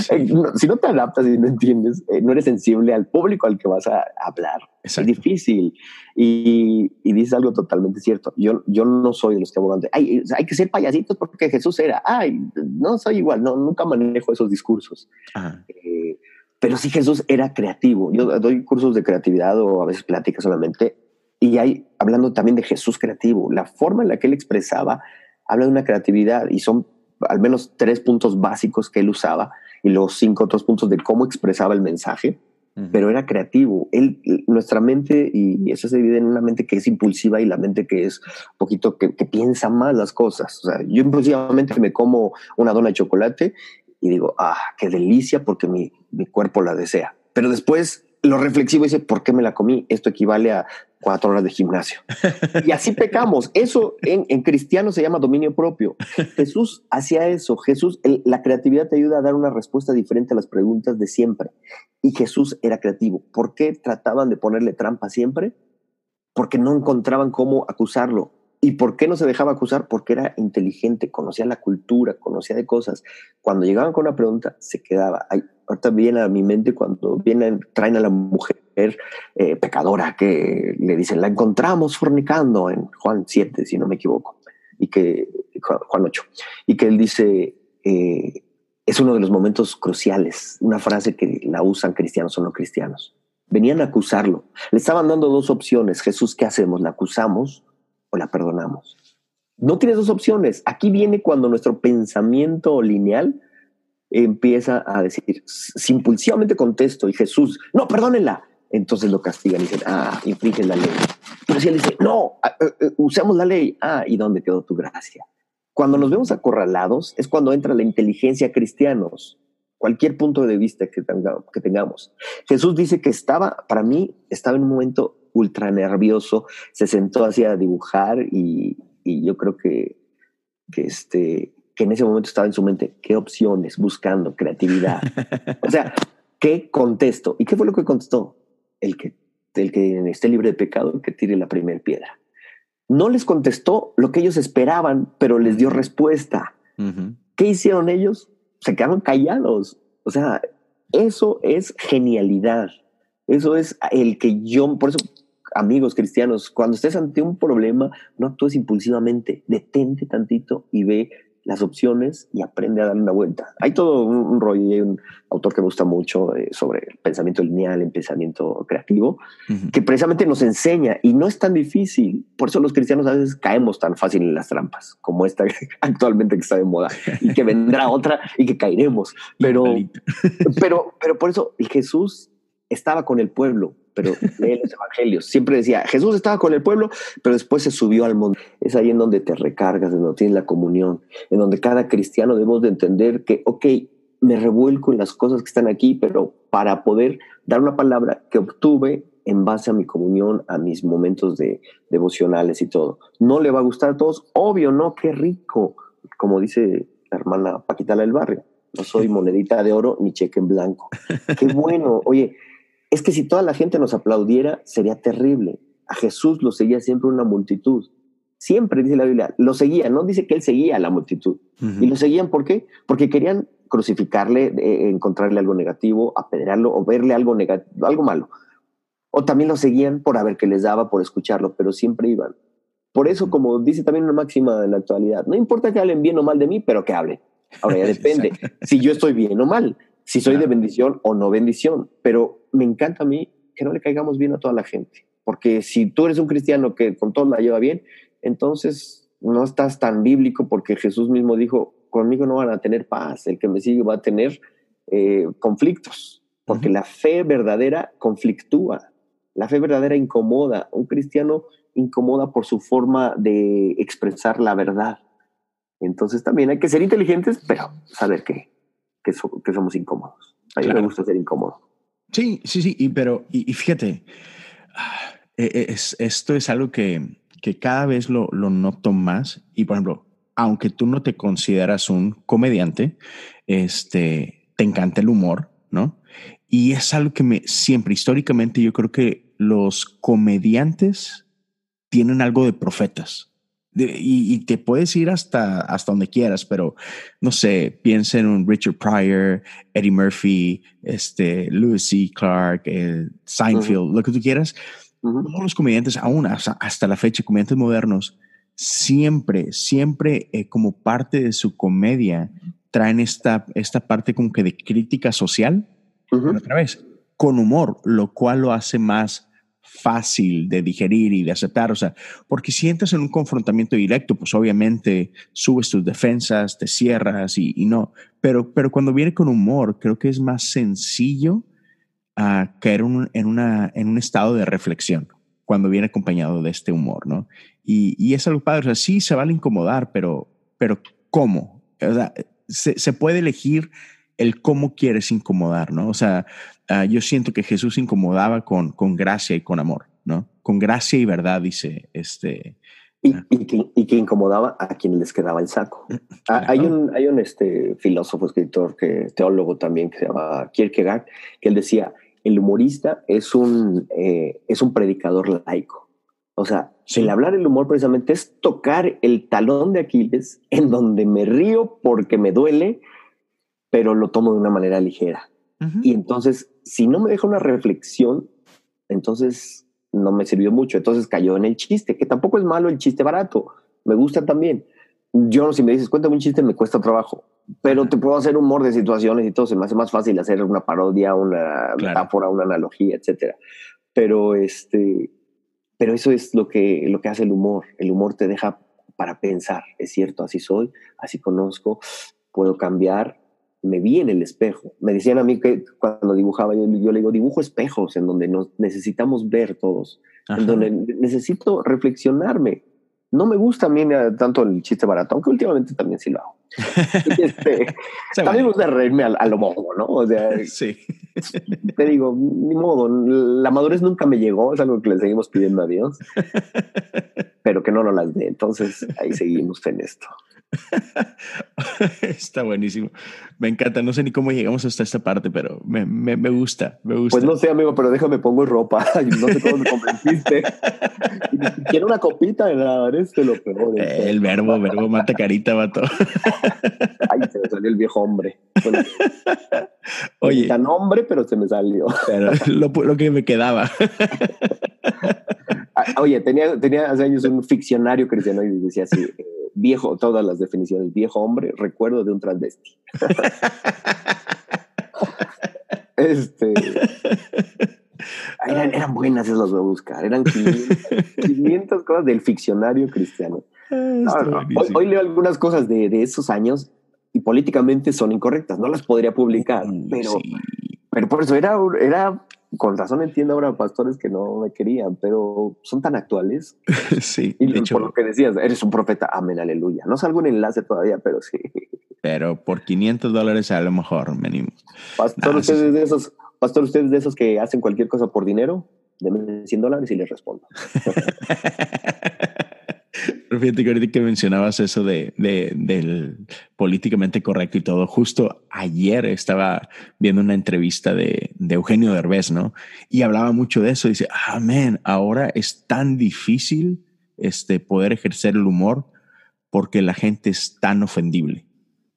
eh, si no te adaptas y no entiendes, eh, no eres sensible al público al que vas a hablar. Es difícil. Y, y dices algo totalmente cierto. Yo, yo no soy de los que abogan de, hay que ser payasitos porque Jesús era. Ay, no soy igual. No, nunca manejo esos discursos. Eh, pero sí Jesús era creativo. Yo doy cursos de creatividad o a veces pláticas solamente. Y hay, hablando también de Jesús creativo, la forma en la que él expresaba, habla de una creatividad y son al menos tres puntos básicos que él usaba y los cinco otros puntos de cómo expresaba el mensaje, pero era creativo. Él, nuestra mente, y eso se divide en una mente que es impulsiva y la mente que es un poquito que, que piensa más las cosas. O sea, yo impulsivamente me como una dona de chocolate y digo, ah, qué delicia porque mi, mi cuerpo la desea. Pero después lo reflexivo dice, ¿por qué me la comí? Esto equivale a cuatro horas de gimnasio. Y así pecamos. Eso en, en cristiano se llama dominio propio. Jesús hacía eso. Jesús, la creatividad te ayuda a dar una respuesta diferente a las preguntas de siempre. Y Jesús era creativo. ¿Por qué trataban de ponerle trampa siempre? Porque no encontraban cómo acusarlo. ¿Y por qué no se dejaba acusar? Porque era inteligente, conocía la cultura, conocía de cosas. Cuando llegaban con una pregunta, se quedaba. Ay, ahorita viene a mi mente cuando vienen, traen a la mujer eh, pecadora que le dicen, la encontramos fornicando en Juan 7, si no me equivoco, y que, Juan 8, y que él dice, eh, es uno de los momentos cruciales, una frase que la usan cristianos o no cristianos. Venían a acusarlo. Le estaban dando dos opciones. Jesús, ¿qué hacemos? ¿La acusamos? O la perdonamos. No tienes dos opciones. Aquí viene cuando nuestro pensamiento lineal empieza a decir, si impulsivamente contesto y Jesús, no, perdónenla, entonces lo castigan y dicen, ah, infringen la ley. Pero si él dice, no, usemos la ley, ah, ¿y dónde quedó tu gracia? Cuando nos vemos acorralados es cuando entra la inteligencia cristianos, cualquier punto de vista que tengamos. Jesús dice que estaba, para mí, estaba en un momento ultra nervioso, se sentó así a dibujar y, y yo creo que, que, este, que en ese momento estaba en su mente, ¿qué opciones? Buscando creatividad. o sea, ¿qué contesto? ¿Y qué fue lo que contestó? El que, el que esté libre de pecado, el que tire la primera piedra. No les contestó lo que ellos esperaban, pero les dio respuesta. ¿Qué hicieron ellos? Se quedaron callados. O sea, eso es genialidad. Eso es el que yo, por eso amigos cristianos, cuando estés ante un problema, no actúes impulsivamente, detente tantito y ve las opciones y aprende a darle una vuelta. Hay todo un, rollo y hay un autor que me gusta mucho eh, sobre el pensamiento lineal, el pensamiento creativo, que precisamente nos enseña y no es tan difícil. Por eso los cristianos a veces caemos tan fácil en las trampas, como esta actualmente que está de moda y que vendrá otra y que caeremos. Pero, pero, pero por eso Jesús estaba con el pueblo, pero lee los evangelios. Siempre decía, Jesús estaba con el pueblo, pero después se subió al monte. Es ahí en donde te recargas, en donde tienes la comunión, en donde cada cristiano debemos de entender que, ok, me revuelco en las cosas que están aquí, pero para poder dar una palabra que obtuve en base a mi comunión, a mis momentos de devocionales y todo. No le va a gustar a todos, obvio, no, qué rico, como dice la hermana Paquita del barrio. No soy monedita de oro ni cheque en blanco. Qué bueno. Oye, es que si toda la gente nos aplaudiera, sería terrible. A Jesús lo seguía siempre una multitud. Siempre dice la Biblia, lo seguía, no dice que él seguía a la multitud. Y lo seguían, ¿por qué? Porque querían crucificarle, eh, encontrarle algo negativo, apedrearlo o verle algo, negativo, algo malo. O también lo seguían por a ver qué les daba, por escucharlo, pero siempre iban. Por eso, como dice también una máxima en la actualidad, no importa que hablen bien o mal de mí, pero que hablen. Ahora ya depende si yo estoy bien o mal si soy de bendición o no bendición, pero me encanta a mí que no le caigamos bien a toda la gente, porque si tú eres un cristiano que con todo la lleva bien, entonces no estás tan bíblico porque Jesús mismo dijo, conmigo no van a tener paz, el que me sigue va a tener eh, conflictos, porque la fe verdadera conflictúa, la fe verdadera incomoda, un cristiano incomoda por su forma de expresar la verdad. Entonces también hay que ser inteligentes, pero saber qué que, somos incómodos. A mí me gusta ser incómodo. Sí, sí, sí, y, pero, y, fíjate, ah, e, e, es, esto es algo que, que cada vez lo, lo, noto más. Y por ejemplo, aunque tú no te consideras un comediante, este, te encanta el humor, ¿no? Y es algo que me siempre, históricamente, yo creo que los comediantes tienen algo de profetas y, te puedes ir hasta, hasta donde quieras, pero no sé, piensa en un Richard Pryor, Eddie Murphy, este, Lewis C. Clark, eh, Seinfeld, lo que tú quieras. Todos los comediantes, aún hasta, la fecha, comediantes modernos, siempre, siempre eh, como parte de su comedia traen esta, esta parte como que de crítica social, otra vez, con humor, lo cual lo hace más fácil de digerir y de aceptar. O sea, porque si entras en un confrontamiento directo, pues obviamente subes tus defensas, te cierras y, no. Pero, pero cuando viene con humor, creo que es más sencillo a caer en, una, en un estado de reflexión cuando viene acompañado de este humor, ¿no? Y, y es algo padre. O sea, sí se vale incomodar, pero, pero ¿cómo? O sea, se, se puede elegir el cómo quieres incomodar, ¿no? O sea, Ah, yo siento que Jesús incomodaba con, con gracia y con amor, ¿no? Con gracia y verdad, dice este. Y, ah. y, que, incomodaba a quienes les quedaba el saco. Mm, ah, hay un, hay un este, filósofo, escritor, que, teólogo también, que se llama Kierkegaard, que él decía, el humorista es un, eh, es un predicador laico. O sea, el hablar el humor precisamente es tocar el talón de Aquiles en donde me río porque me duele, pero lo tomo de una manera ligera. Y entonces, si no me deja una reflexión, entonces no me sirvió mucho. Entonces cayó en el chiste, que tampoco es malo el chiste barato. Me gusta también. Yo, si me dices, cuéntame un chiste, me cuesta trabajo. Pero te puedo hacer humor de situaciones y todo. Se me hace más fácil hacer una parodia, una metáfora, una analogía, etcétera. Pero este, pero eso es lo que, lo que hace el humor. El humor te deja para pensar, es cierto, así soy, así conozco, puedo cambiar, me vi en el espejo. Me decían a mí que cuando dibujaba, yo, yo le digo, dibujo espejos en donde nos necesitamos ver todos, en donde necesito reflexionarme. No me gusta a mí tanto el chiste barato, aunque últimamente también sí lo hago. este, también me gusta reírme a, lo modo, ¿no? O sea, sí. te digo, ni modo, la madurez nunca me llegó, es algo que le seguimos pidiendo a Dios, pero que no nos las dé. Entonces ahí seguimos en esto. Está buenísimo. Me encanta. No sé ni cómo llegamos hasta esta parte, pero me, me, me, gusta, me gusta. Pues no sé, amigo, pero déjame pongo ropa. No sé cómo me convenciste. Quiero una copita de nada, eres lo peor. Eh, el verbo, verbo mata carita, vato. Ay, se me salió el viejo hombre. Oye. Tan hombre, pero se me salió. Pero lo, lo que me quedaba. Ah, oye, tenía, tenía hace años un ficcionario cristiano y decía así, viejo, todas las definiciones, viejo hombre, recuerdo de un transvesti. este... Eran, buenas esas voy a buscar, eran 500, cosas del ficcionario cristiano. Ah, hoy, leo algunas cosas de, de, esos años y políticamente son incorrectas, no las podría publicar, pero, pero por eso era, era con razón entiendo ahora pastores que no me querían, pero son tan actuales. sí. Y por lo que decías, eres un profeta, amén, aleluya. No salgo en enlace todavía, pero sí. Pero por 500 dólares a lo mejor venimos. Pastor, ustedes de esos, pastor, ustedes de esos que hacen cualquier cosa por dinero, denme 100 dólares y les respondo. Fíjate que ahorita que mencionabas eso de, del políticamente correcto y todo, justo ayer estaba viendo una entrevista de, de Eugenio Derbez, ¿no? Y hablaba mucho de eso. Dice, amén, ahora es tan difícil este, poder ejercer el humor porque la gente es tan ofendible.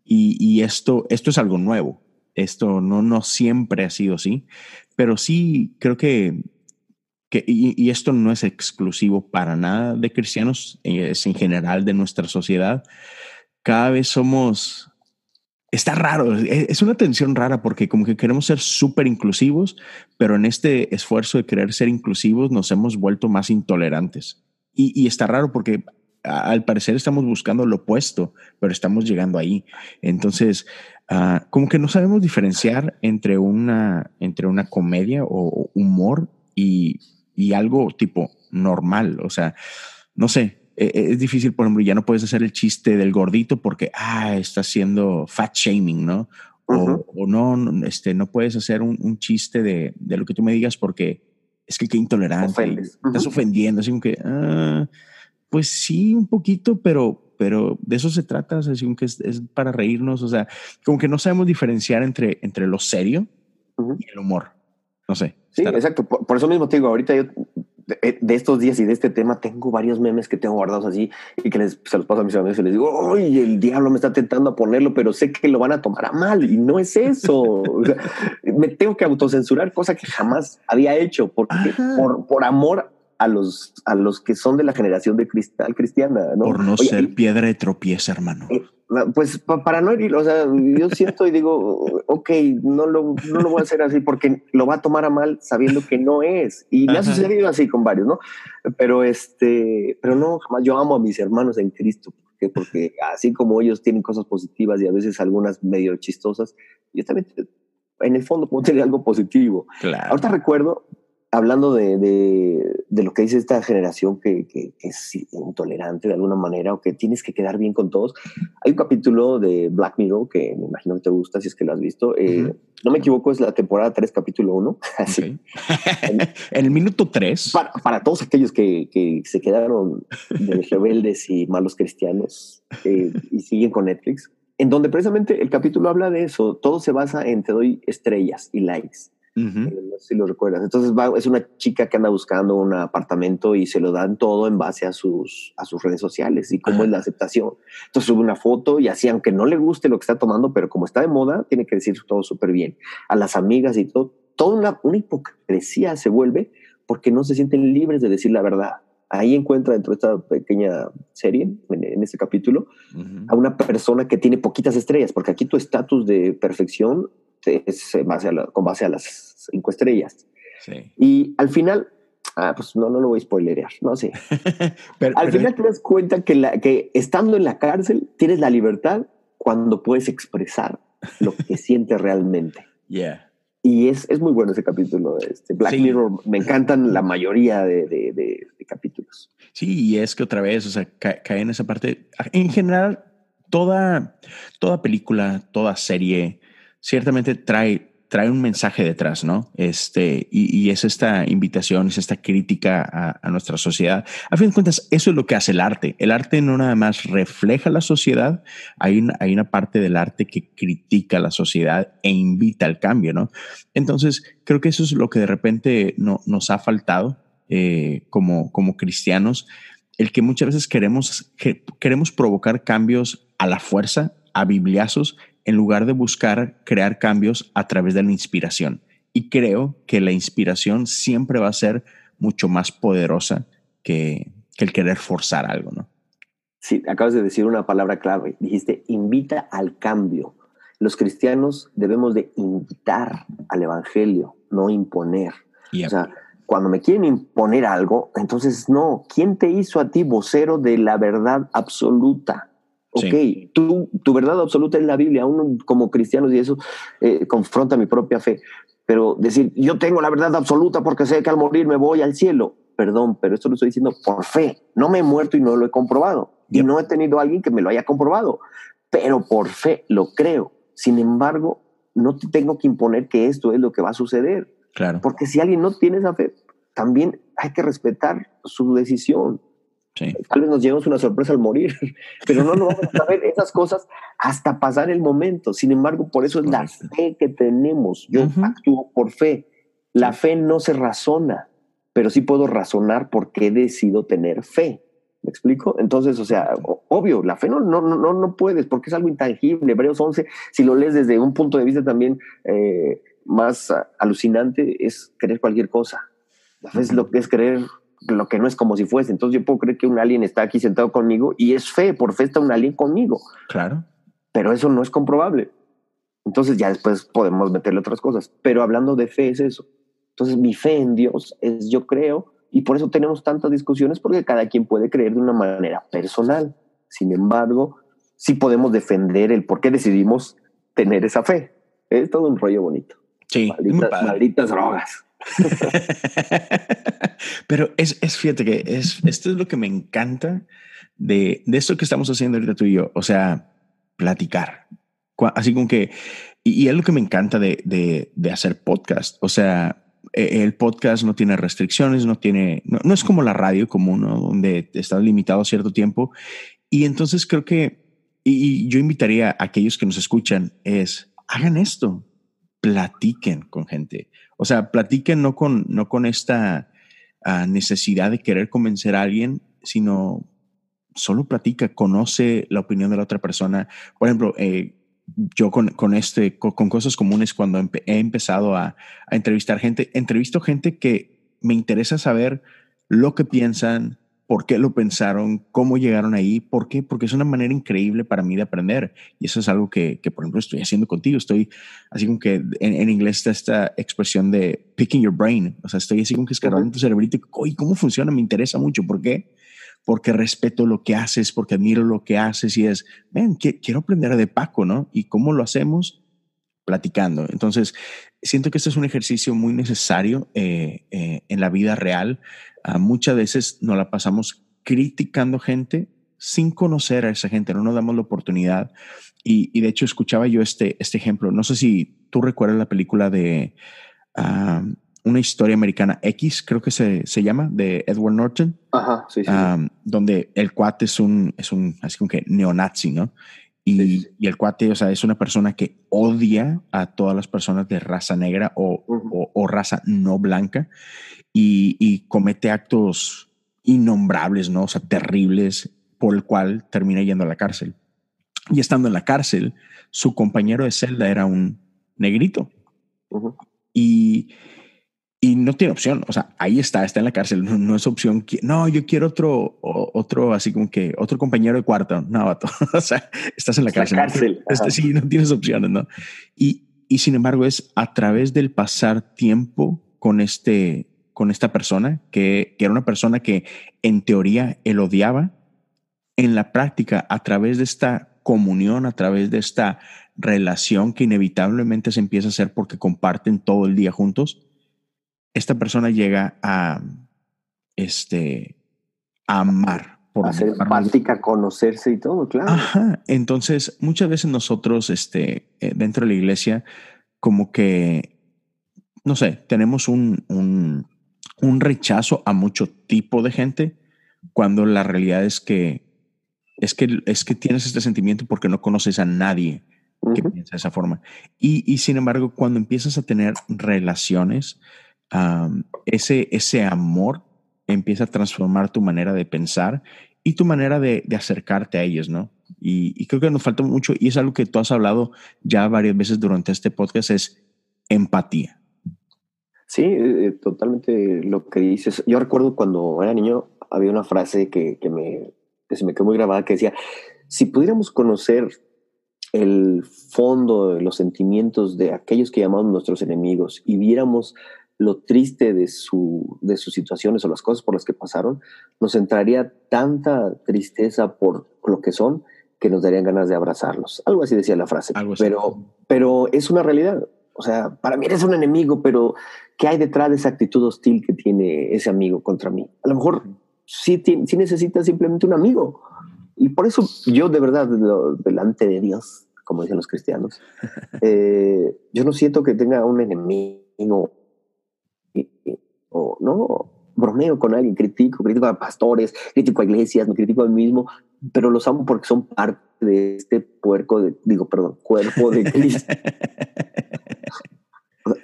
Y, y esto, esto es algo nuevo. Esto no, no siempre ha sido así, pero sí creo que y, esto no es exclusivo para nada de cristianos, es en general de nuestra sociedad, cada vez somos, está raro, e, es una tensión rara porque como que queremos ser súper inclusivos, pero en este esfuerzo de querer ser inclusivos nos hemos vuelto más intolerantes. Y, está raro porque al parecer estamos buscando lo opuesto, pero estamos llegando ahí. Entonces, ah, como que no sabemos diferenciar entre una, entre una comedia o humor y y algo tipo normal. O sea, no sé, e, e, es difícil, por ejemplo, ya no puedes hacer el chiste del gordito porque, ah, está haciendo fat shaming, ¿no? o, no, este, no puedes hacer un, chiste de, de, lo que tú me digas porque es que qué intolerante, estás ofendiendo, así como que, ah, pues sí, un poquito, pero, pero de eso se trata, así como que es, para reírnos, o sea, como que no sabemos diferenciar entre, entre lo serio y el humor, no sé. Sí, exacto. Por, eso mismo te digo, ahorita yo de, estos días y de este tema tengo varios memes que tengo guardados así y que les, se los paso a mis amigos y les digo, ¡ay, el diablo me está tentando a ponerlo, pero sé que lo van a tomar a mal! Y no es eso. me tengo que autocensurar, cosa que jamás había hecho porque por, por amor a los, a los que son de la generación de cristal cristiana. ¿no? Por no ser piedra de tropieza, hermano. Eh, pues para no herir, o sea, yo siento y digo, ok, no lo, no lo voy a hacer así porque lo va a tomar a mal sabiendo que no es. Y me ha sucedido así con varios, ¿no? Pero este, pero no, jamás yo amo a mis hermanos en Cristo. Porque, porque así como ellos tienen cosas positivas y a veces algunas medio chistosas, yo también en el fondo puedo tener algo positivo. Claro. Ahorita recuerdo, hablando de, de, lo que dice esta generación que, que, es intolerante de alguna manera o que tienes que quedar bien con todos, hay un capítulo de Black Mirror que me imagino que te gusta si es que lo has visto. Eh, no me equivoco, es la temporada 3, capítulo 1. Así. en, el minuto 3. Para, para, todos aquellos que, que se quedaron de rebeldes y malos cristianos eh, y siguen con Netflix, en donde precisamente el capítulo habla de eso. Todo se basa en te doy estrellas y likes. Eh, no sé si lo recuerdas. Entonces es una chica que anda buscando un apartamento y se lo dan todo en base a sus, a sus redes sociales y cómo es la aceptación. Entonces sube una foto y así, aunque no le guste lo que está tomando, pero como está de moda, tiene que decir todo súper bien. A las amigas y todo, toda una, una hipocresía se vuelve porque no se sienten libres de decir la verdad. Ahí encuentra dentro de esta pequeña serie, en, en este capítulo, a una persona que tiene poquitas estrellas, porque aquí tu estatus de perfección es base con base a las cinco estrellas. Y al final Ah, pues no, no lo voy a spoilerear, no sé. Al final te das cuenta que, la, que estando en la cárcel tienes la libertad cuando puedes expresar lo que sientes realmente. Yeah. Y es, es, muy bueno ese capítulo. Este Black Mirror, me encantan la mayoría de, de, de, capítulos. Sí, y es que otra vez, o sea, cae en esa parte. En general, toda, toda película, toda serie, ciertamente trae trae un mensaje detrás, ¿no? Este, y, es esta invitación, es esta crítica a, nuestra sociedad. A fin de cuentas, eso es lo que hace el arte. El arte no nada más refleja la sociedad, hay una, hay una parte del arte que critica la sociedad e invita al cambio, ¿no? Entonces, creo que eso es lo que de repente no, nos ha faltado eh, como, como cristianos, el que muchas veces queremos, que queremos provocar cambios a la fuerza, a bibliazos, en lugar de buscar crear cambios a través de la inspiración. Y creo que la inspiración siempre va a ser mucho más poderosa que, el querer forzar algo, ¿no? Sí, acabas de decir una palabra clave. Dijiste, invita al cambio. Los cristianos debemos de invitar al evangelio, no imponer. O sea, cuando me quieren imponer algo, entonces no. ¿Quién te hizo a ti vocero de la verdad absoluta? Ok, tú, tu verdad absoluta es la Biblia, aún como cristianos y eso eh, confronta mi propia fe. Pero decir, yo tengo la verdad absoluta porque sé que al morir me voy al cielo. Perdón, pero esto lo estoy diciendo por fe. No me he muerto y no lo he comprobado. Y no he tenido a alguien que me lo haya comprobado. Pero por fe lo creo. Sin embargo, no te tengo que imponer que esto es lo que va a suceder. Claro. Porque si alguien no tiene esa fe, también hay que respetar su decisión. Tal vez nos llevemos una sorpresa al morir, pero no nos vamos a saber esas cosas hasta pasar el momento. Sin embargo, por eso es la fe que tenemos. Yo actúo por fe. La fe no se razona, pero sí puedo razonar por qué decido tener fe. ¿Me explico? Entonces, o sea, obvio, la fe no, no, no, no puedes porque es algo intangible. Hebreos 11, si lo lees desde un punto de vista también eh, más alucinante, es creer cualquier cosa. La fe es lo que es creer lo que no es como si fuese. Entonces yo puedo creer que un alien está aquí sentado conmigo y es fe, por fe está un alien conmigo. Claro. Pero eso no es comprobable. Entonces ya después podemos meterle otras cosas. Pero hablando de fe es eso. Entonces mi fe en Dios es yo creo y por eso tenemos tantas discusiones porque cada quien puede creer de una manera personal. Sin embargo, sí podemos defender el por qué decidimos tener esa fe. Es todo un rollo bonito. Sí, malditas, malditas drogas. Pero es, es, fíjate que es, esto es lo que me encanta de, de esto que estamos haciendo ahorita tú y yo, o sea, platicar. Así como que, y, es lo que me encanta de, de, de, hacer podcast, o sea, e, el podcast no tiene restricciones, no tiene, no, es como la radio común, ¿no? donde estás limitado a cierto tiempo. Y entonces creo que, y, y yo invitaría a aquellos que nos escuchan, es, hagan esto, platiquen con gente. O sea, platiquen no con, no con esta ah, necesidad de querer convencer a alguien, sino solo platica, conoce la opinión de la otra persona. Por ejemplo, eh, yo con, con este, con, cosas comunes, cuando he empezado a, a entrevistar gente, entrevisto gente que me interesa saber lo que piensan, por qué lo pensaron, cómo llegaron ahí, por qué, porque es una manera increíble para mí de aprender. Y eso es algo que, que por ejemplo, estoy haciendo contigo. Estoy así como que en, inglés está esta expresión de picking your brain. O sea, estoy así como que escarbando tu cerebrito. Y ¿cómo funciona? Me interesa mucho. ¿Por qué? Porque respeto lo que haces, porque admiro lo que haces y es, ven, quiero aprender de Paco, ¿no? ¿Y cómo lo hacemos? Platicando. Entonces, siento que este es un ejercicio muy necesario eh, eh, en la vida real muchas veces nos la pasamos criticando gente sin conocer a esa gente, no nos damos la oportunidad. Y, de hecho escuchaba yo este, este ejemplo, no sé si tú recuerdas la película de una historia americana X, creo que se, se llama, de Edward Norton, Ajá, sí, sí. donde el cuate es un, es un, así como que neonazi, ¿no? Y, y, el cuate, o sea, es una persona que odia a todas las personas de raza negra o, o raza no blanca y, comete actos innombrables, ¿no? O sea, terribles, por el cual termina yendo a la cárcel. Y estando en la cárcel, su compañero de celda era un negrito. y, y, no tiene opción. O sea, ahí está, está en la cárcel. No, es opción. No, yo quiero otro, otro, así como que otro compañero de cuarto. No, vato. o sea, estás en la cárcel. cárcel. Este, sí, no tienes opciones, ¿no? Y, y sin embargo, es a través del pasar tiempo con este con esta persona, que, que era una persona que en teoría él odiaba, en la práctica, a través de esta comunión, a través de esta relación que inevitablemente se empieza a hacer porque comparten todo el día juntos, esta persona llega a, este, a amar. Por hacer práctica, conocerse y todo, claro. Ajá. Entonces, muchas veces nosotros, este, eh, dentro de la iglesia, como que, no sé, tenemos un, un, un rechazo a mucho tipo de gente, cuando la realidad es que es que, es que tienes este sentimiento porque no conoces a nadie que piensa de esa forma. Y, y, sin embargo, cuando empiezas a tener relaciones, ese, ese amor empieza a transformar tu manera de pensar y tu manera de, de acercarte a ellos, ¿no? Y, y, creo que nos falta mucho, y es algo que tú has hablado ya varias veces durante este podcast, es empatía. Sí, eh, totalmente lo que dices. Yo recuerdo cuando era niño, había una frase que, que me, que se me quedó muy grabada que decía, si pudiéramos conocer el fondo los sentimientos de aquellos que llamamos nuestros enemigos y viéramos lo triste de, su, de sus situaciones o las cosas por las que pasaron, nos entraría tanta tristeza por lo que son que nos darían ganas de abrazarlos. Algo así decía la frase. Pero, pero es una realidad. O sea, para mí eres un enemigo, pero ¿qué hay detrás de esa actitud hostil que tiene ese amigo contra mí? A lo mejor sí, sí necesitas simplemente un amigo. Y por eso yo de verdad, delante de Dios, como dicen los cristianos, eh, yo no siento que tenga un enemigo o no, bromeo con alguien, critico, critico a pastores, critico a iglesias, me critico a mí mismo, pero los amo porque son parte de este puerco, de, digo, perdón, cuerpo de Cristo.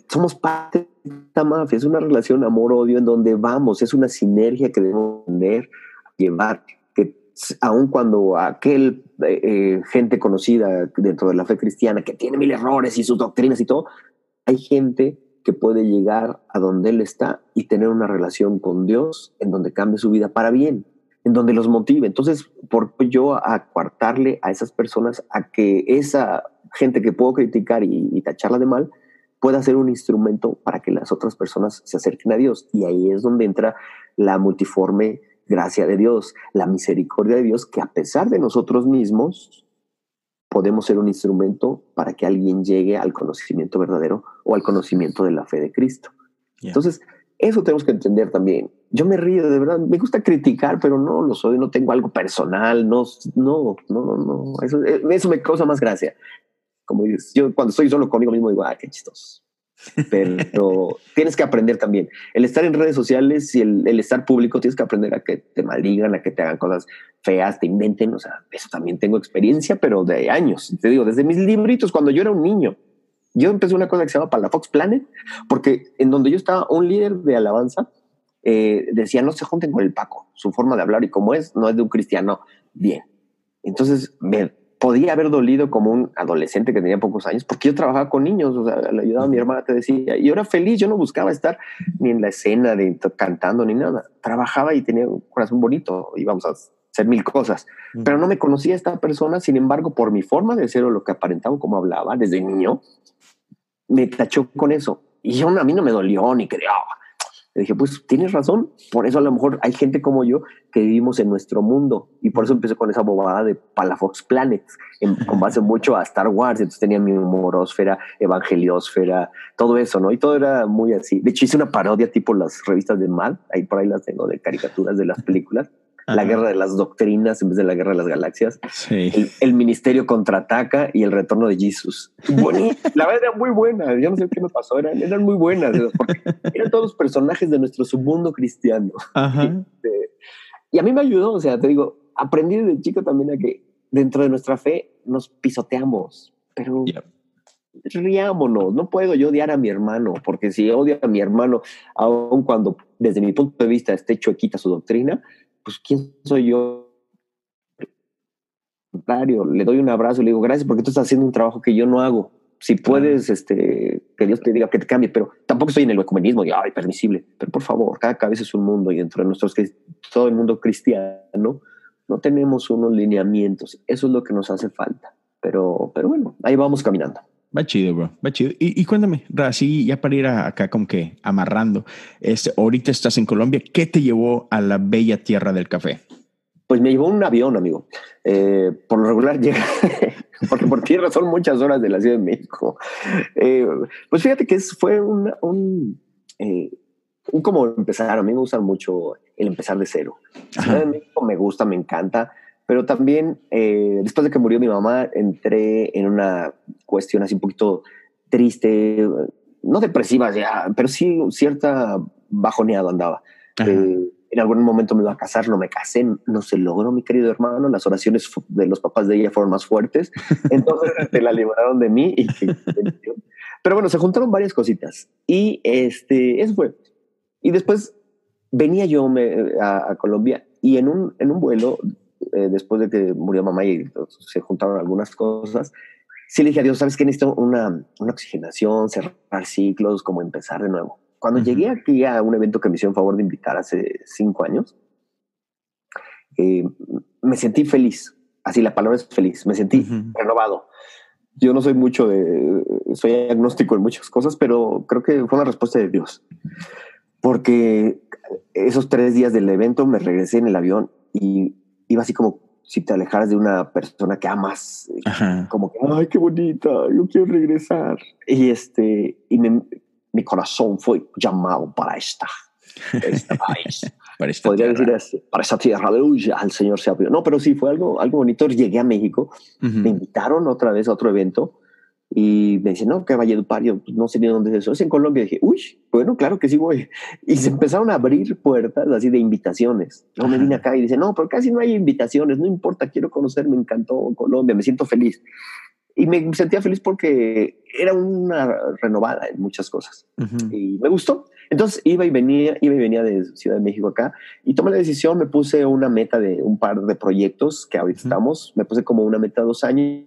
Somos parte de esta mafia, es una relación amor-odio en donde vamos, es una sinergia que debemos tener, llevar, que aun cuando aquel eh, eh, gente conocida dentro de la fe cristiana que tiene mil errores y sus doctrinas y todo, hay gente que puede llegar a donde Él está y tener una relación con Dios en donde cambie su vida para bien, en donde los motive. Entonces, ¿por yo acuartarle a esas personas a que esa gente que puedo criticar y, tacharla de mal pueda ser un instrumento para que las otras personas se acerquen a Dios? Y ahí es donde entra la multiforme gracia de Dios, la misericordia de Dios, que a pesar de nosotros mismos, podemos ser un instrumento para que alguien llegue al conocimiento verdadero o al conocimiento de la fe de Cristo. Entonces, eso tenemos que entender también. Yo me río, de verdad, me gusta criticar, pero no lo soy, no tengo algo personal, no, no, no, no, eso, eh, eso me causa más gracia. Como dices, yo cuando estoy solo conmigo mismo digo, ah, qué chistoso. Pero tienes que aprender también. El estar en redes sociales y el, el, estar público, tienes que aprender a que te maldigan, a que te hagan cosas feas, te inventen. O sea, eso también tengo experiencia, pero de años. Te digo, desde mis libritos, cuando yo era un niño, yo empecé una cosa que se llama para la Fox Planet, porque en donde yo estaba, un líder de alabanza eh, decía, no se junten con el Paco, su forma de hablar y como es, no es de un cristiano bien. Entonces, me, podía haber dolido como un adolescente que tenía pocos años, porque yo trabajaba con niños, o sea, le ayudaba a mi hermana, te decía, y yo era feliz, yo no buscaba estar ni en la escena de cantando ni nada, trabajaba y tenía un corazón bonito, íbamos a hacer mil cosas, pero no me conocía esta persona, sin embargo, por mi forma de ser o lo que aparentaba, como hablaba desde niño, me tachó con eso. Y yo, a mí no me dolió ni oh, le dije, pues tienes razón, por eso a lo mejor hay gente como yo que vivimos en nuestro mundo y por eso empecé con esa bobada de Palafox Planets, en, con base mucho a Star Wars, entonces tenía mi humorósfera, evangeliosfera, todo eso, ¿no? Y todo era muy así. De hecho hice una parodia tipo las revistas de Mad, ahí por ahí las tengo de caricaturas de las películas la guerra de las doctrinas en vez de la guerra de las galaxias. El, ministerio contraataca y el retorno de Jesús. la verdad era muy buena. Yo no sé qué me pasó. Eran, eran muy buenas. eran todos los personajes de nuestro submundo cristiano. Este, y a mí me ayudó. O sea, te digo, aprendí desde chico también a que dentro de nuestra fe nos pisoteamos, pero riámonos. No puedo yo odiar a mi hermano, porque si odio a mi hermano, aun cuando desde mi punto de vista esté chuequita su doctrina, pues ¿quién soy yo? Le doy un abrazo y le digo, gracias porque tú estás haciendo un trabajo que yo no hago. Si puedes, este, que Dios te diga que te cambie, pero tampoco estoy en el ecumenismo y, ay, permisible. Pero por favor, cada cabeza es un mundo y dentro de nuestros, todo el mundo cristiano, no tenemos unos lineamientos. Eso es lo que nos hace falta. Pero, pero bueno, ahí vamos caminando. Va chido, bro. Va chido. Y, y cuéntame, así ya para ir acá como que amarrando, este, ahorita estás en Colombia, ¿qué te llevó a la bella tierra del café? Pues me llevó un avión, amigo. Eh, por lo regular llega, porque por tierra son muchas horas de la Ciudad de México. Eh, pues fíjate que fue un, un, eh, un, como empezar. A mí me gusta mucho el empezar de cero. La Ciudad de México me gusta, me encanta pero también eh, después de que murió mi mamá entré en una cuestión así un poquito triste, no depresiva ya, pero sí cierta bajoneada andaba. Eh, en algún momento me iba a casar, no me casé, no se logró, mi querido hermano. Las oraciones de los papás de ella fueron más fuertes, entonces se la libraron de mí. Y, pero bueno, se juntaron varias cositas y este, eso fue. Y después venía yo a, a Colombia y en un, en un vuelo eh, después de que murió mamá y se juntaron algunas cosas, sí le dije a Dios, ¿sabes qué? Necesito una, una oxigenación, cerrar ciclos, como empezar de nuevo. Cuando llegué aquí a un evento que me hicieron favor de invitar hace cinco años, eh, me sentí feliz. Así la palabra es feliz. Me sentí renovado. Yo no soy mucho de, soy agnóstico en muchas cosas, pero creo que fue una respuesta de Dios. Porque esos tres días del evento me regresé en el avión y iba así como si te alejaras de una persona que amas, como que, ay, qué bonita, yo quiero regresar. Y este, y mi corazón fue llamado para esta, este país. para esta Podría tierra. decir para esta tierra, aleluya, al Señor se abrió. No, pero sí, fue algo, algo bonito. Llegué a México, me invitaron otra vez a otro evento y me dice, no, que Valledupar, yo pues, no sé ni dónde es eso. Es en Colombia. dije, uy, bueno, claro que sí voy. Y se empezaron a abrir puertas así de invitaciones. Yo me vine acá y dice, no, pero casi no hay invitaciones, no importa, quiero conocer, me encantó Colombia, me siento feliz. Y me sentía feliz porque era una renovada en muchas cosas. Y me gustó. Entonces iba y venía, iba y venía de Ciudad de México acá y tomé la decisión, me puse una meta de un par de proyectos que ahorita estamos, me puse como una meta de dos años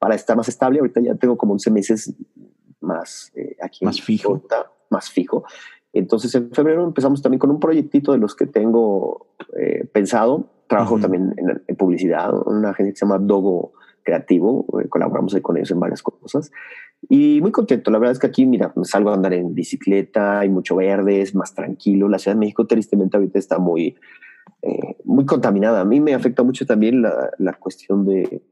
para estar más estable. Ahorita ya tengo como 11 meses más eh, aquí. Más fijo. más fijo. Entonces en febrero empezamos también con un proyectito de los que tengo eh, pensado. Trabajo también en, publicidad, una agencia que se llama Dogo Creativo. Eh, colaboramos ahí con ellos en varias cosas. Y muy contento. La verdad es que aquí, mira, me salgo a andar en bicicleta, hay mucho verde, es más tranquilo. La Ciudad de México tristemente ahorita está muy, muy contaminada. A mí me afecta mucho también la, la cuestión de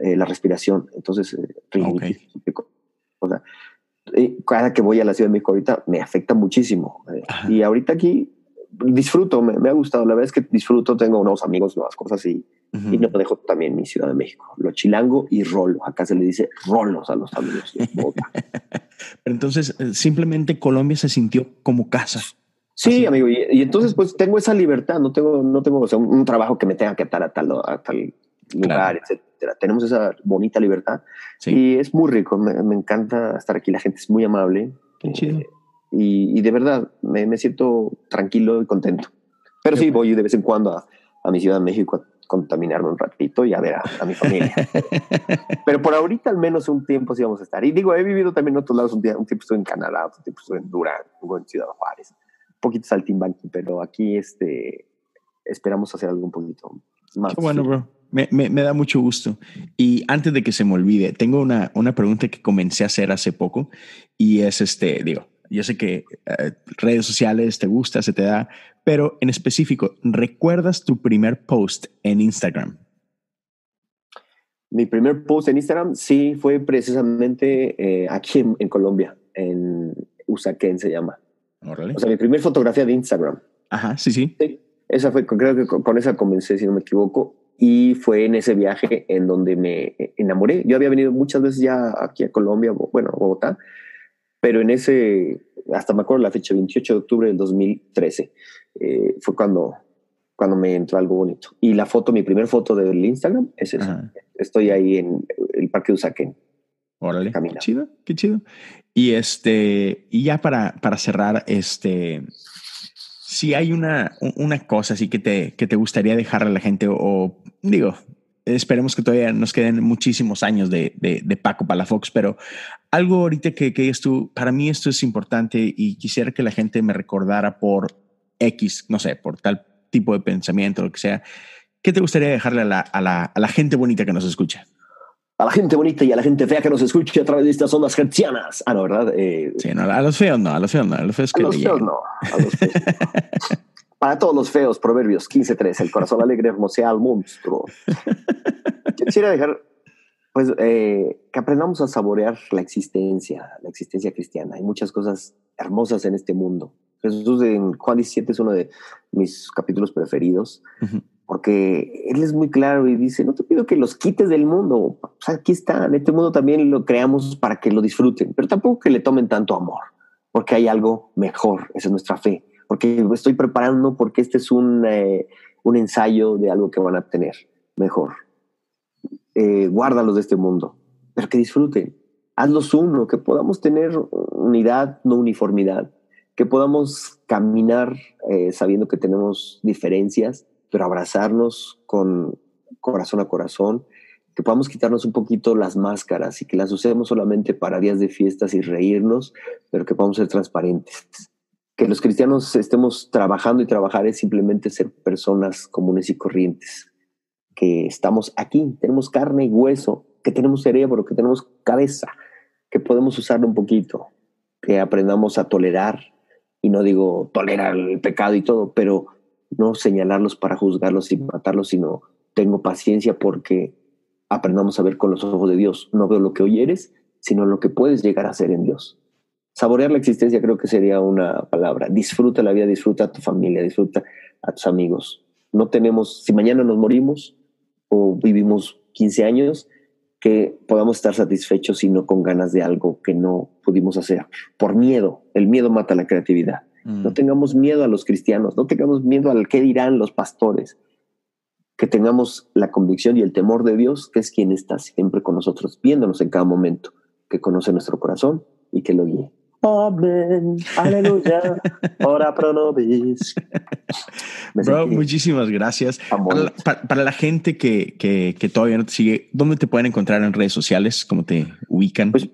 eh, la respiración. Entonces, eh, o sea, eh, cada que voy a la Ciudad de México ahorita me afecta muchísimo. y ahorita aquí disfruto, me, ha gustado. La verdad es que disfruto, tengo nuevos amigos, nuevas cosas y, y no dejo también mi Ciudad de México. Lo chilango y rolo. Acá se le dice rolos a los amigos. Pero entonces, simplemente Colombia se sintió como casa. Sí, amigo. Y, entonces, pues tengo esa libertad. No tengo, no tengo o sea, un, trabajo que me tenga que atar a tal, a tal lugar, etcétera. Tenemos esa bonita libertad y es muy rico. Me, encanta estar aquí. La gente es muy amable. Eh, y, de verdad me, me, siento tranquilo y contento. Pero sí, voy de vez en cuando a, a, mi ciudad de México a contaminarme un ratito y a ver a, mi familia. Pero por ahorita al menos un tiempo sí vamos a estar. Y digo, he vivido también en otros lados. Un, día, un tiempo estuve en Canadá, otro tiempo estuve en Durango, en Ciudad Juárez. Un poquito saltimbanqui, pero aquí este, esperamos hacer algo un poquito más. Qué bueno, bro. Me, me, da mucho gusto. Y antes de que se me olvide, tengo una, una pregunta que comencé a hacer hace poco y es este, digo, yo sé que eh, redes sociales te gusta, se te da, pero en específico, ¿recuerdas tu primer post en Instagram? Mi primer post en Instagram, sí, fue precisamente eh, aquí en, Colombia, en Usaquén se llama. O sea, mi primera fotografía de Instagram. Ajá, sí, sí. sí esa fue, creo que con esa comencé, si no me equivoco y fue en ese viaje en donde me enamoré. Yo había venido muchas veces ya aquí a Colombia, bueno, a Bogotá, pero en ese, hasta me acuerdo la fecha, 28 de octubre del 2013, eh, fue cuando, cuando me entró algo bonito. Y la foto, mi primera foto del Instagram es esa. Estoy ahí en el Parque de Usaquén. Órale, qué chido, qué chido. Y este, y ya para, para cerrar, este, si hay una, una cosa así que te, que te gustaría dejarle a la gente o, digo, esperemos que todavía nos queden muchísimos años de, de, Paco Palafox, pero algo ahorita que, que tú, para mí esto es importante y quisiera que la gente me recordara por X, no sé, por tal tipo de pensamiento, lo que sea. ¿Qué te gustaría dejarle a la, a la, a la gente bonita que nos escucha? A la gente bonita y a la gente fea que nos escuche a través de estas ondas gercianas. Ah, no, ¿verdad? Eh, sí, no, a los feos no, a los feos no, a los feos, a los feos no. A los feos. Para todos los feos, Proverbios 15.3, el corazón alegre hermosea al monstruo. quisiera dejar, pues, eh, que aprendamos a saborear la existencia, la existencia cristiana. Hay muchas cosas hermosas en este mundo. Jesús en Juan 17 es uno de mis capítulos preferidos, porque él es muy claro y dice, no te pido que los quites del mundo, o sea, aquí están, este mundo también lo creamos para que lo disfruten, pero tampoco que le tomen tanto amor, porque hay algo mejor, esa es nuestra fe porque estoy preparando porque este es un, eh, un ensayo de algo que van a tener mejor. Eh, guárdalos de este mundo, pero que disfruten. Hazlos uno, que podamos tener unidad, no uniformidad, que podamos caminar eh, sabiendo que tenemos diferencias, pero abrazarnos con corazón a corazón, que podamos quitarnos un poquito las máscaras y que las usemos solamente para días de fiestas y reírnos, pero que podamos ser transparentes. Que los cristianos estemos trabajando y trabajar es simplemente ser personas comunes y corrientes, que estamos aquí, tenemos carne y hueso, que tenemos cerebro, que tenemos cabeza, que podemos usarlo un poquito, que aprendamos a tolerar, y no digo tolerar el pecado y todo, pero no señalarlos para juzgarlos y matarlos, sino tengo paciencia porque aprendamos a ver con los ojos de Dios. No veo lo que hoy eres, sino lo que puedes llegar a ser en Dios saborear la existencia creo que sería una palabra. Disfruta la vida, disfruta a tu familia, disfruta a tus amigos. No tenemos, si mañana nos morimos o vivimos 15 años, que podamos estar satisfechos y no con ganas de algo que no pudimos hacer. Por miedo. El miedo mata la creatividad. Mm. No tengamos miedo a los cristianos, no tengamos miedo al qué dirán los pastores. Que tengamos la convicción y el temor de Dios, que es quien está siempre con nosotros, viéndonos en cada momento, que conoce nuestro corazón y que lo guíe. Amén, aleluya, ora pro nobis. Bro, muchísimas gracias. Para la, gente que, que, que, todavía no te sigue, ¿dónde te pueden encontrar en redes sociales? ¿Cómo te ubican? Pues,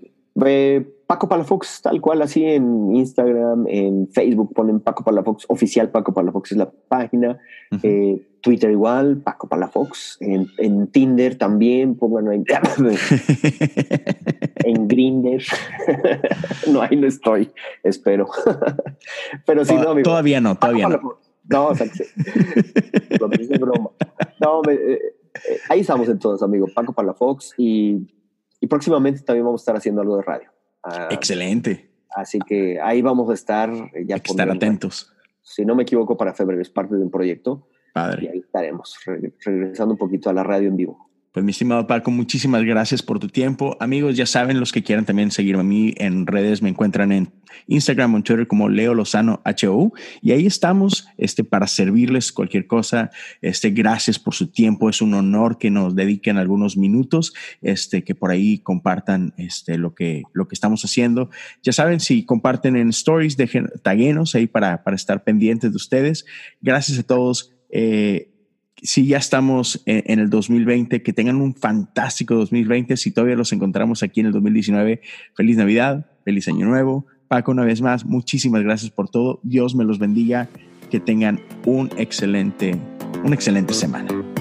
eh, Paco Palafox, tal cual, así en Instagram, en Facebook ponen Paco Palafox, oficial Paco Palafox es la página. eh, Twitter igual, Paco Palafox. En, en Tinder también, pongan ahí. en Grinder. no, ahí no estoy, espero. Pero si no, amigo, Todavía no, todavía no. No, o sea, broma. No, eh, eh, ahí estamos entonces, amigo. Paco Palafox y, y próximamente también vamos a estar haciendo algo de radio. Ah, Excelente. Así que ahí vamos a estar. Eh, ya Hay que estar atentos. Si no me equivoco, para febrero es parte de un proyecto Padre. Y ahí estaremos, regresando un poquito a la radio en vivo. Pues mi estimado Paco, muchísimas gracias por tu tiempo. Amigos, ya saben, los que quieran también seguirme a mí en redes, me encuentran en Instagram o en Twitter como Leo Lozano HO. Y ahí estamos este, para servirles cualquier cosa. Este, gracias por su tiempo. Es un honor que nos dediquen algunos minutos, este, que por ahí compartan este, lo, que, lo que estamos haciendo. Ya saben, si comparten en stories, dejen taguenos ahí para, para estar pendientes de ustedes. Gracias a todos eh, si ya estamos en, el 2020, que tengan un fantástico 2020. Si todavía los encontramos aquí en el 2019, feliz Navidad, feliz Año Nuevo. Paco, una vez más, muchísimas gracias por todo. Dios me los bendiga. Que tengan un excelente, una excelente semana.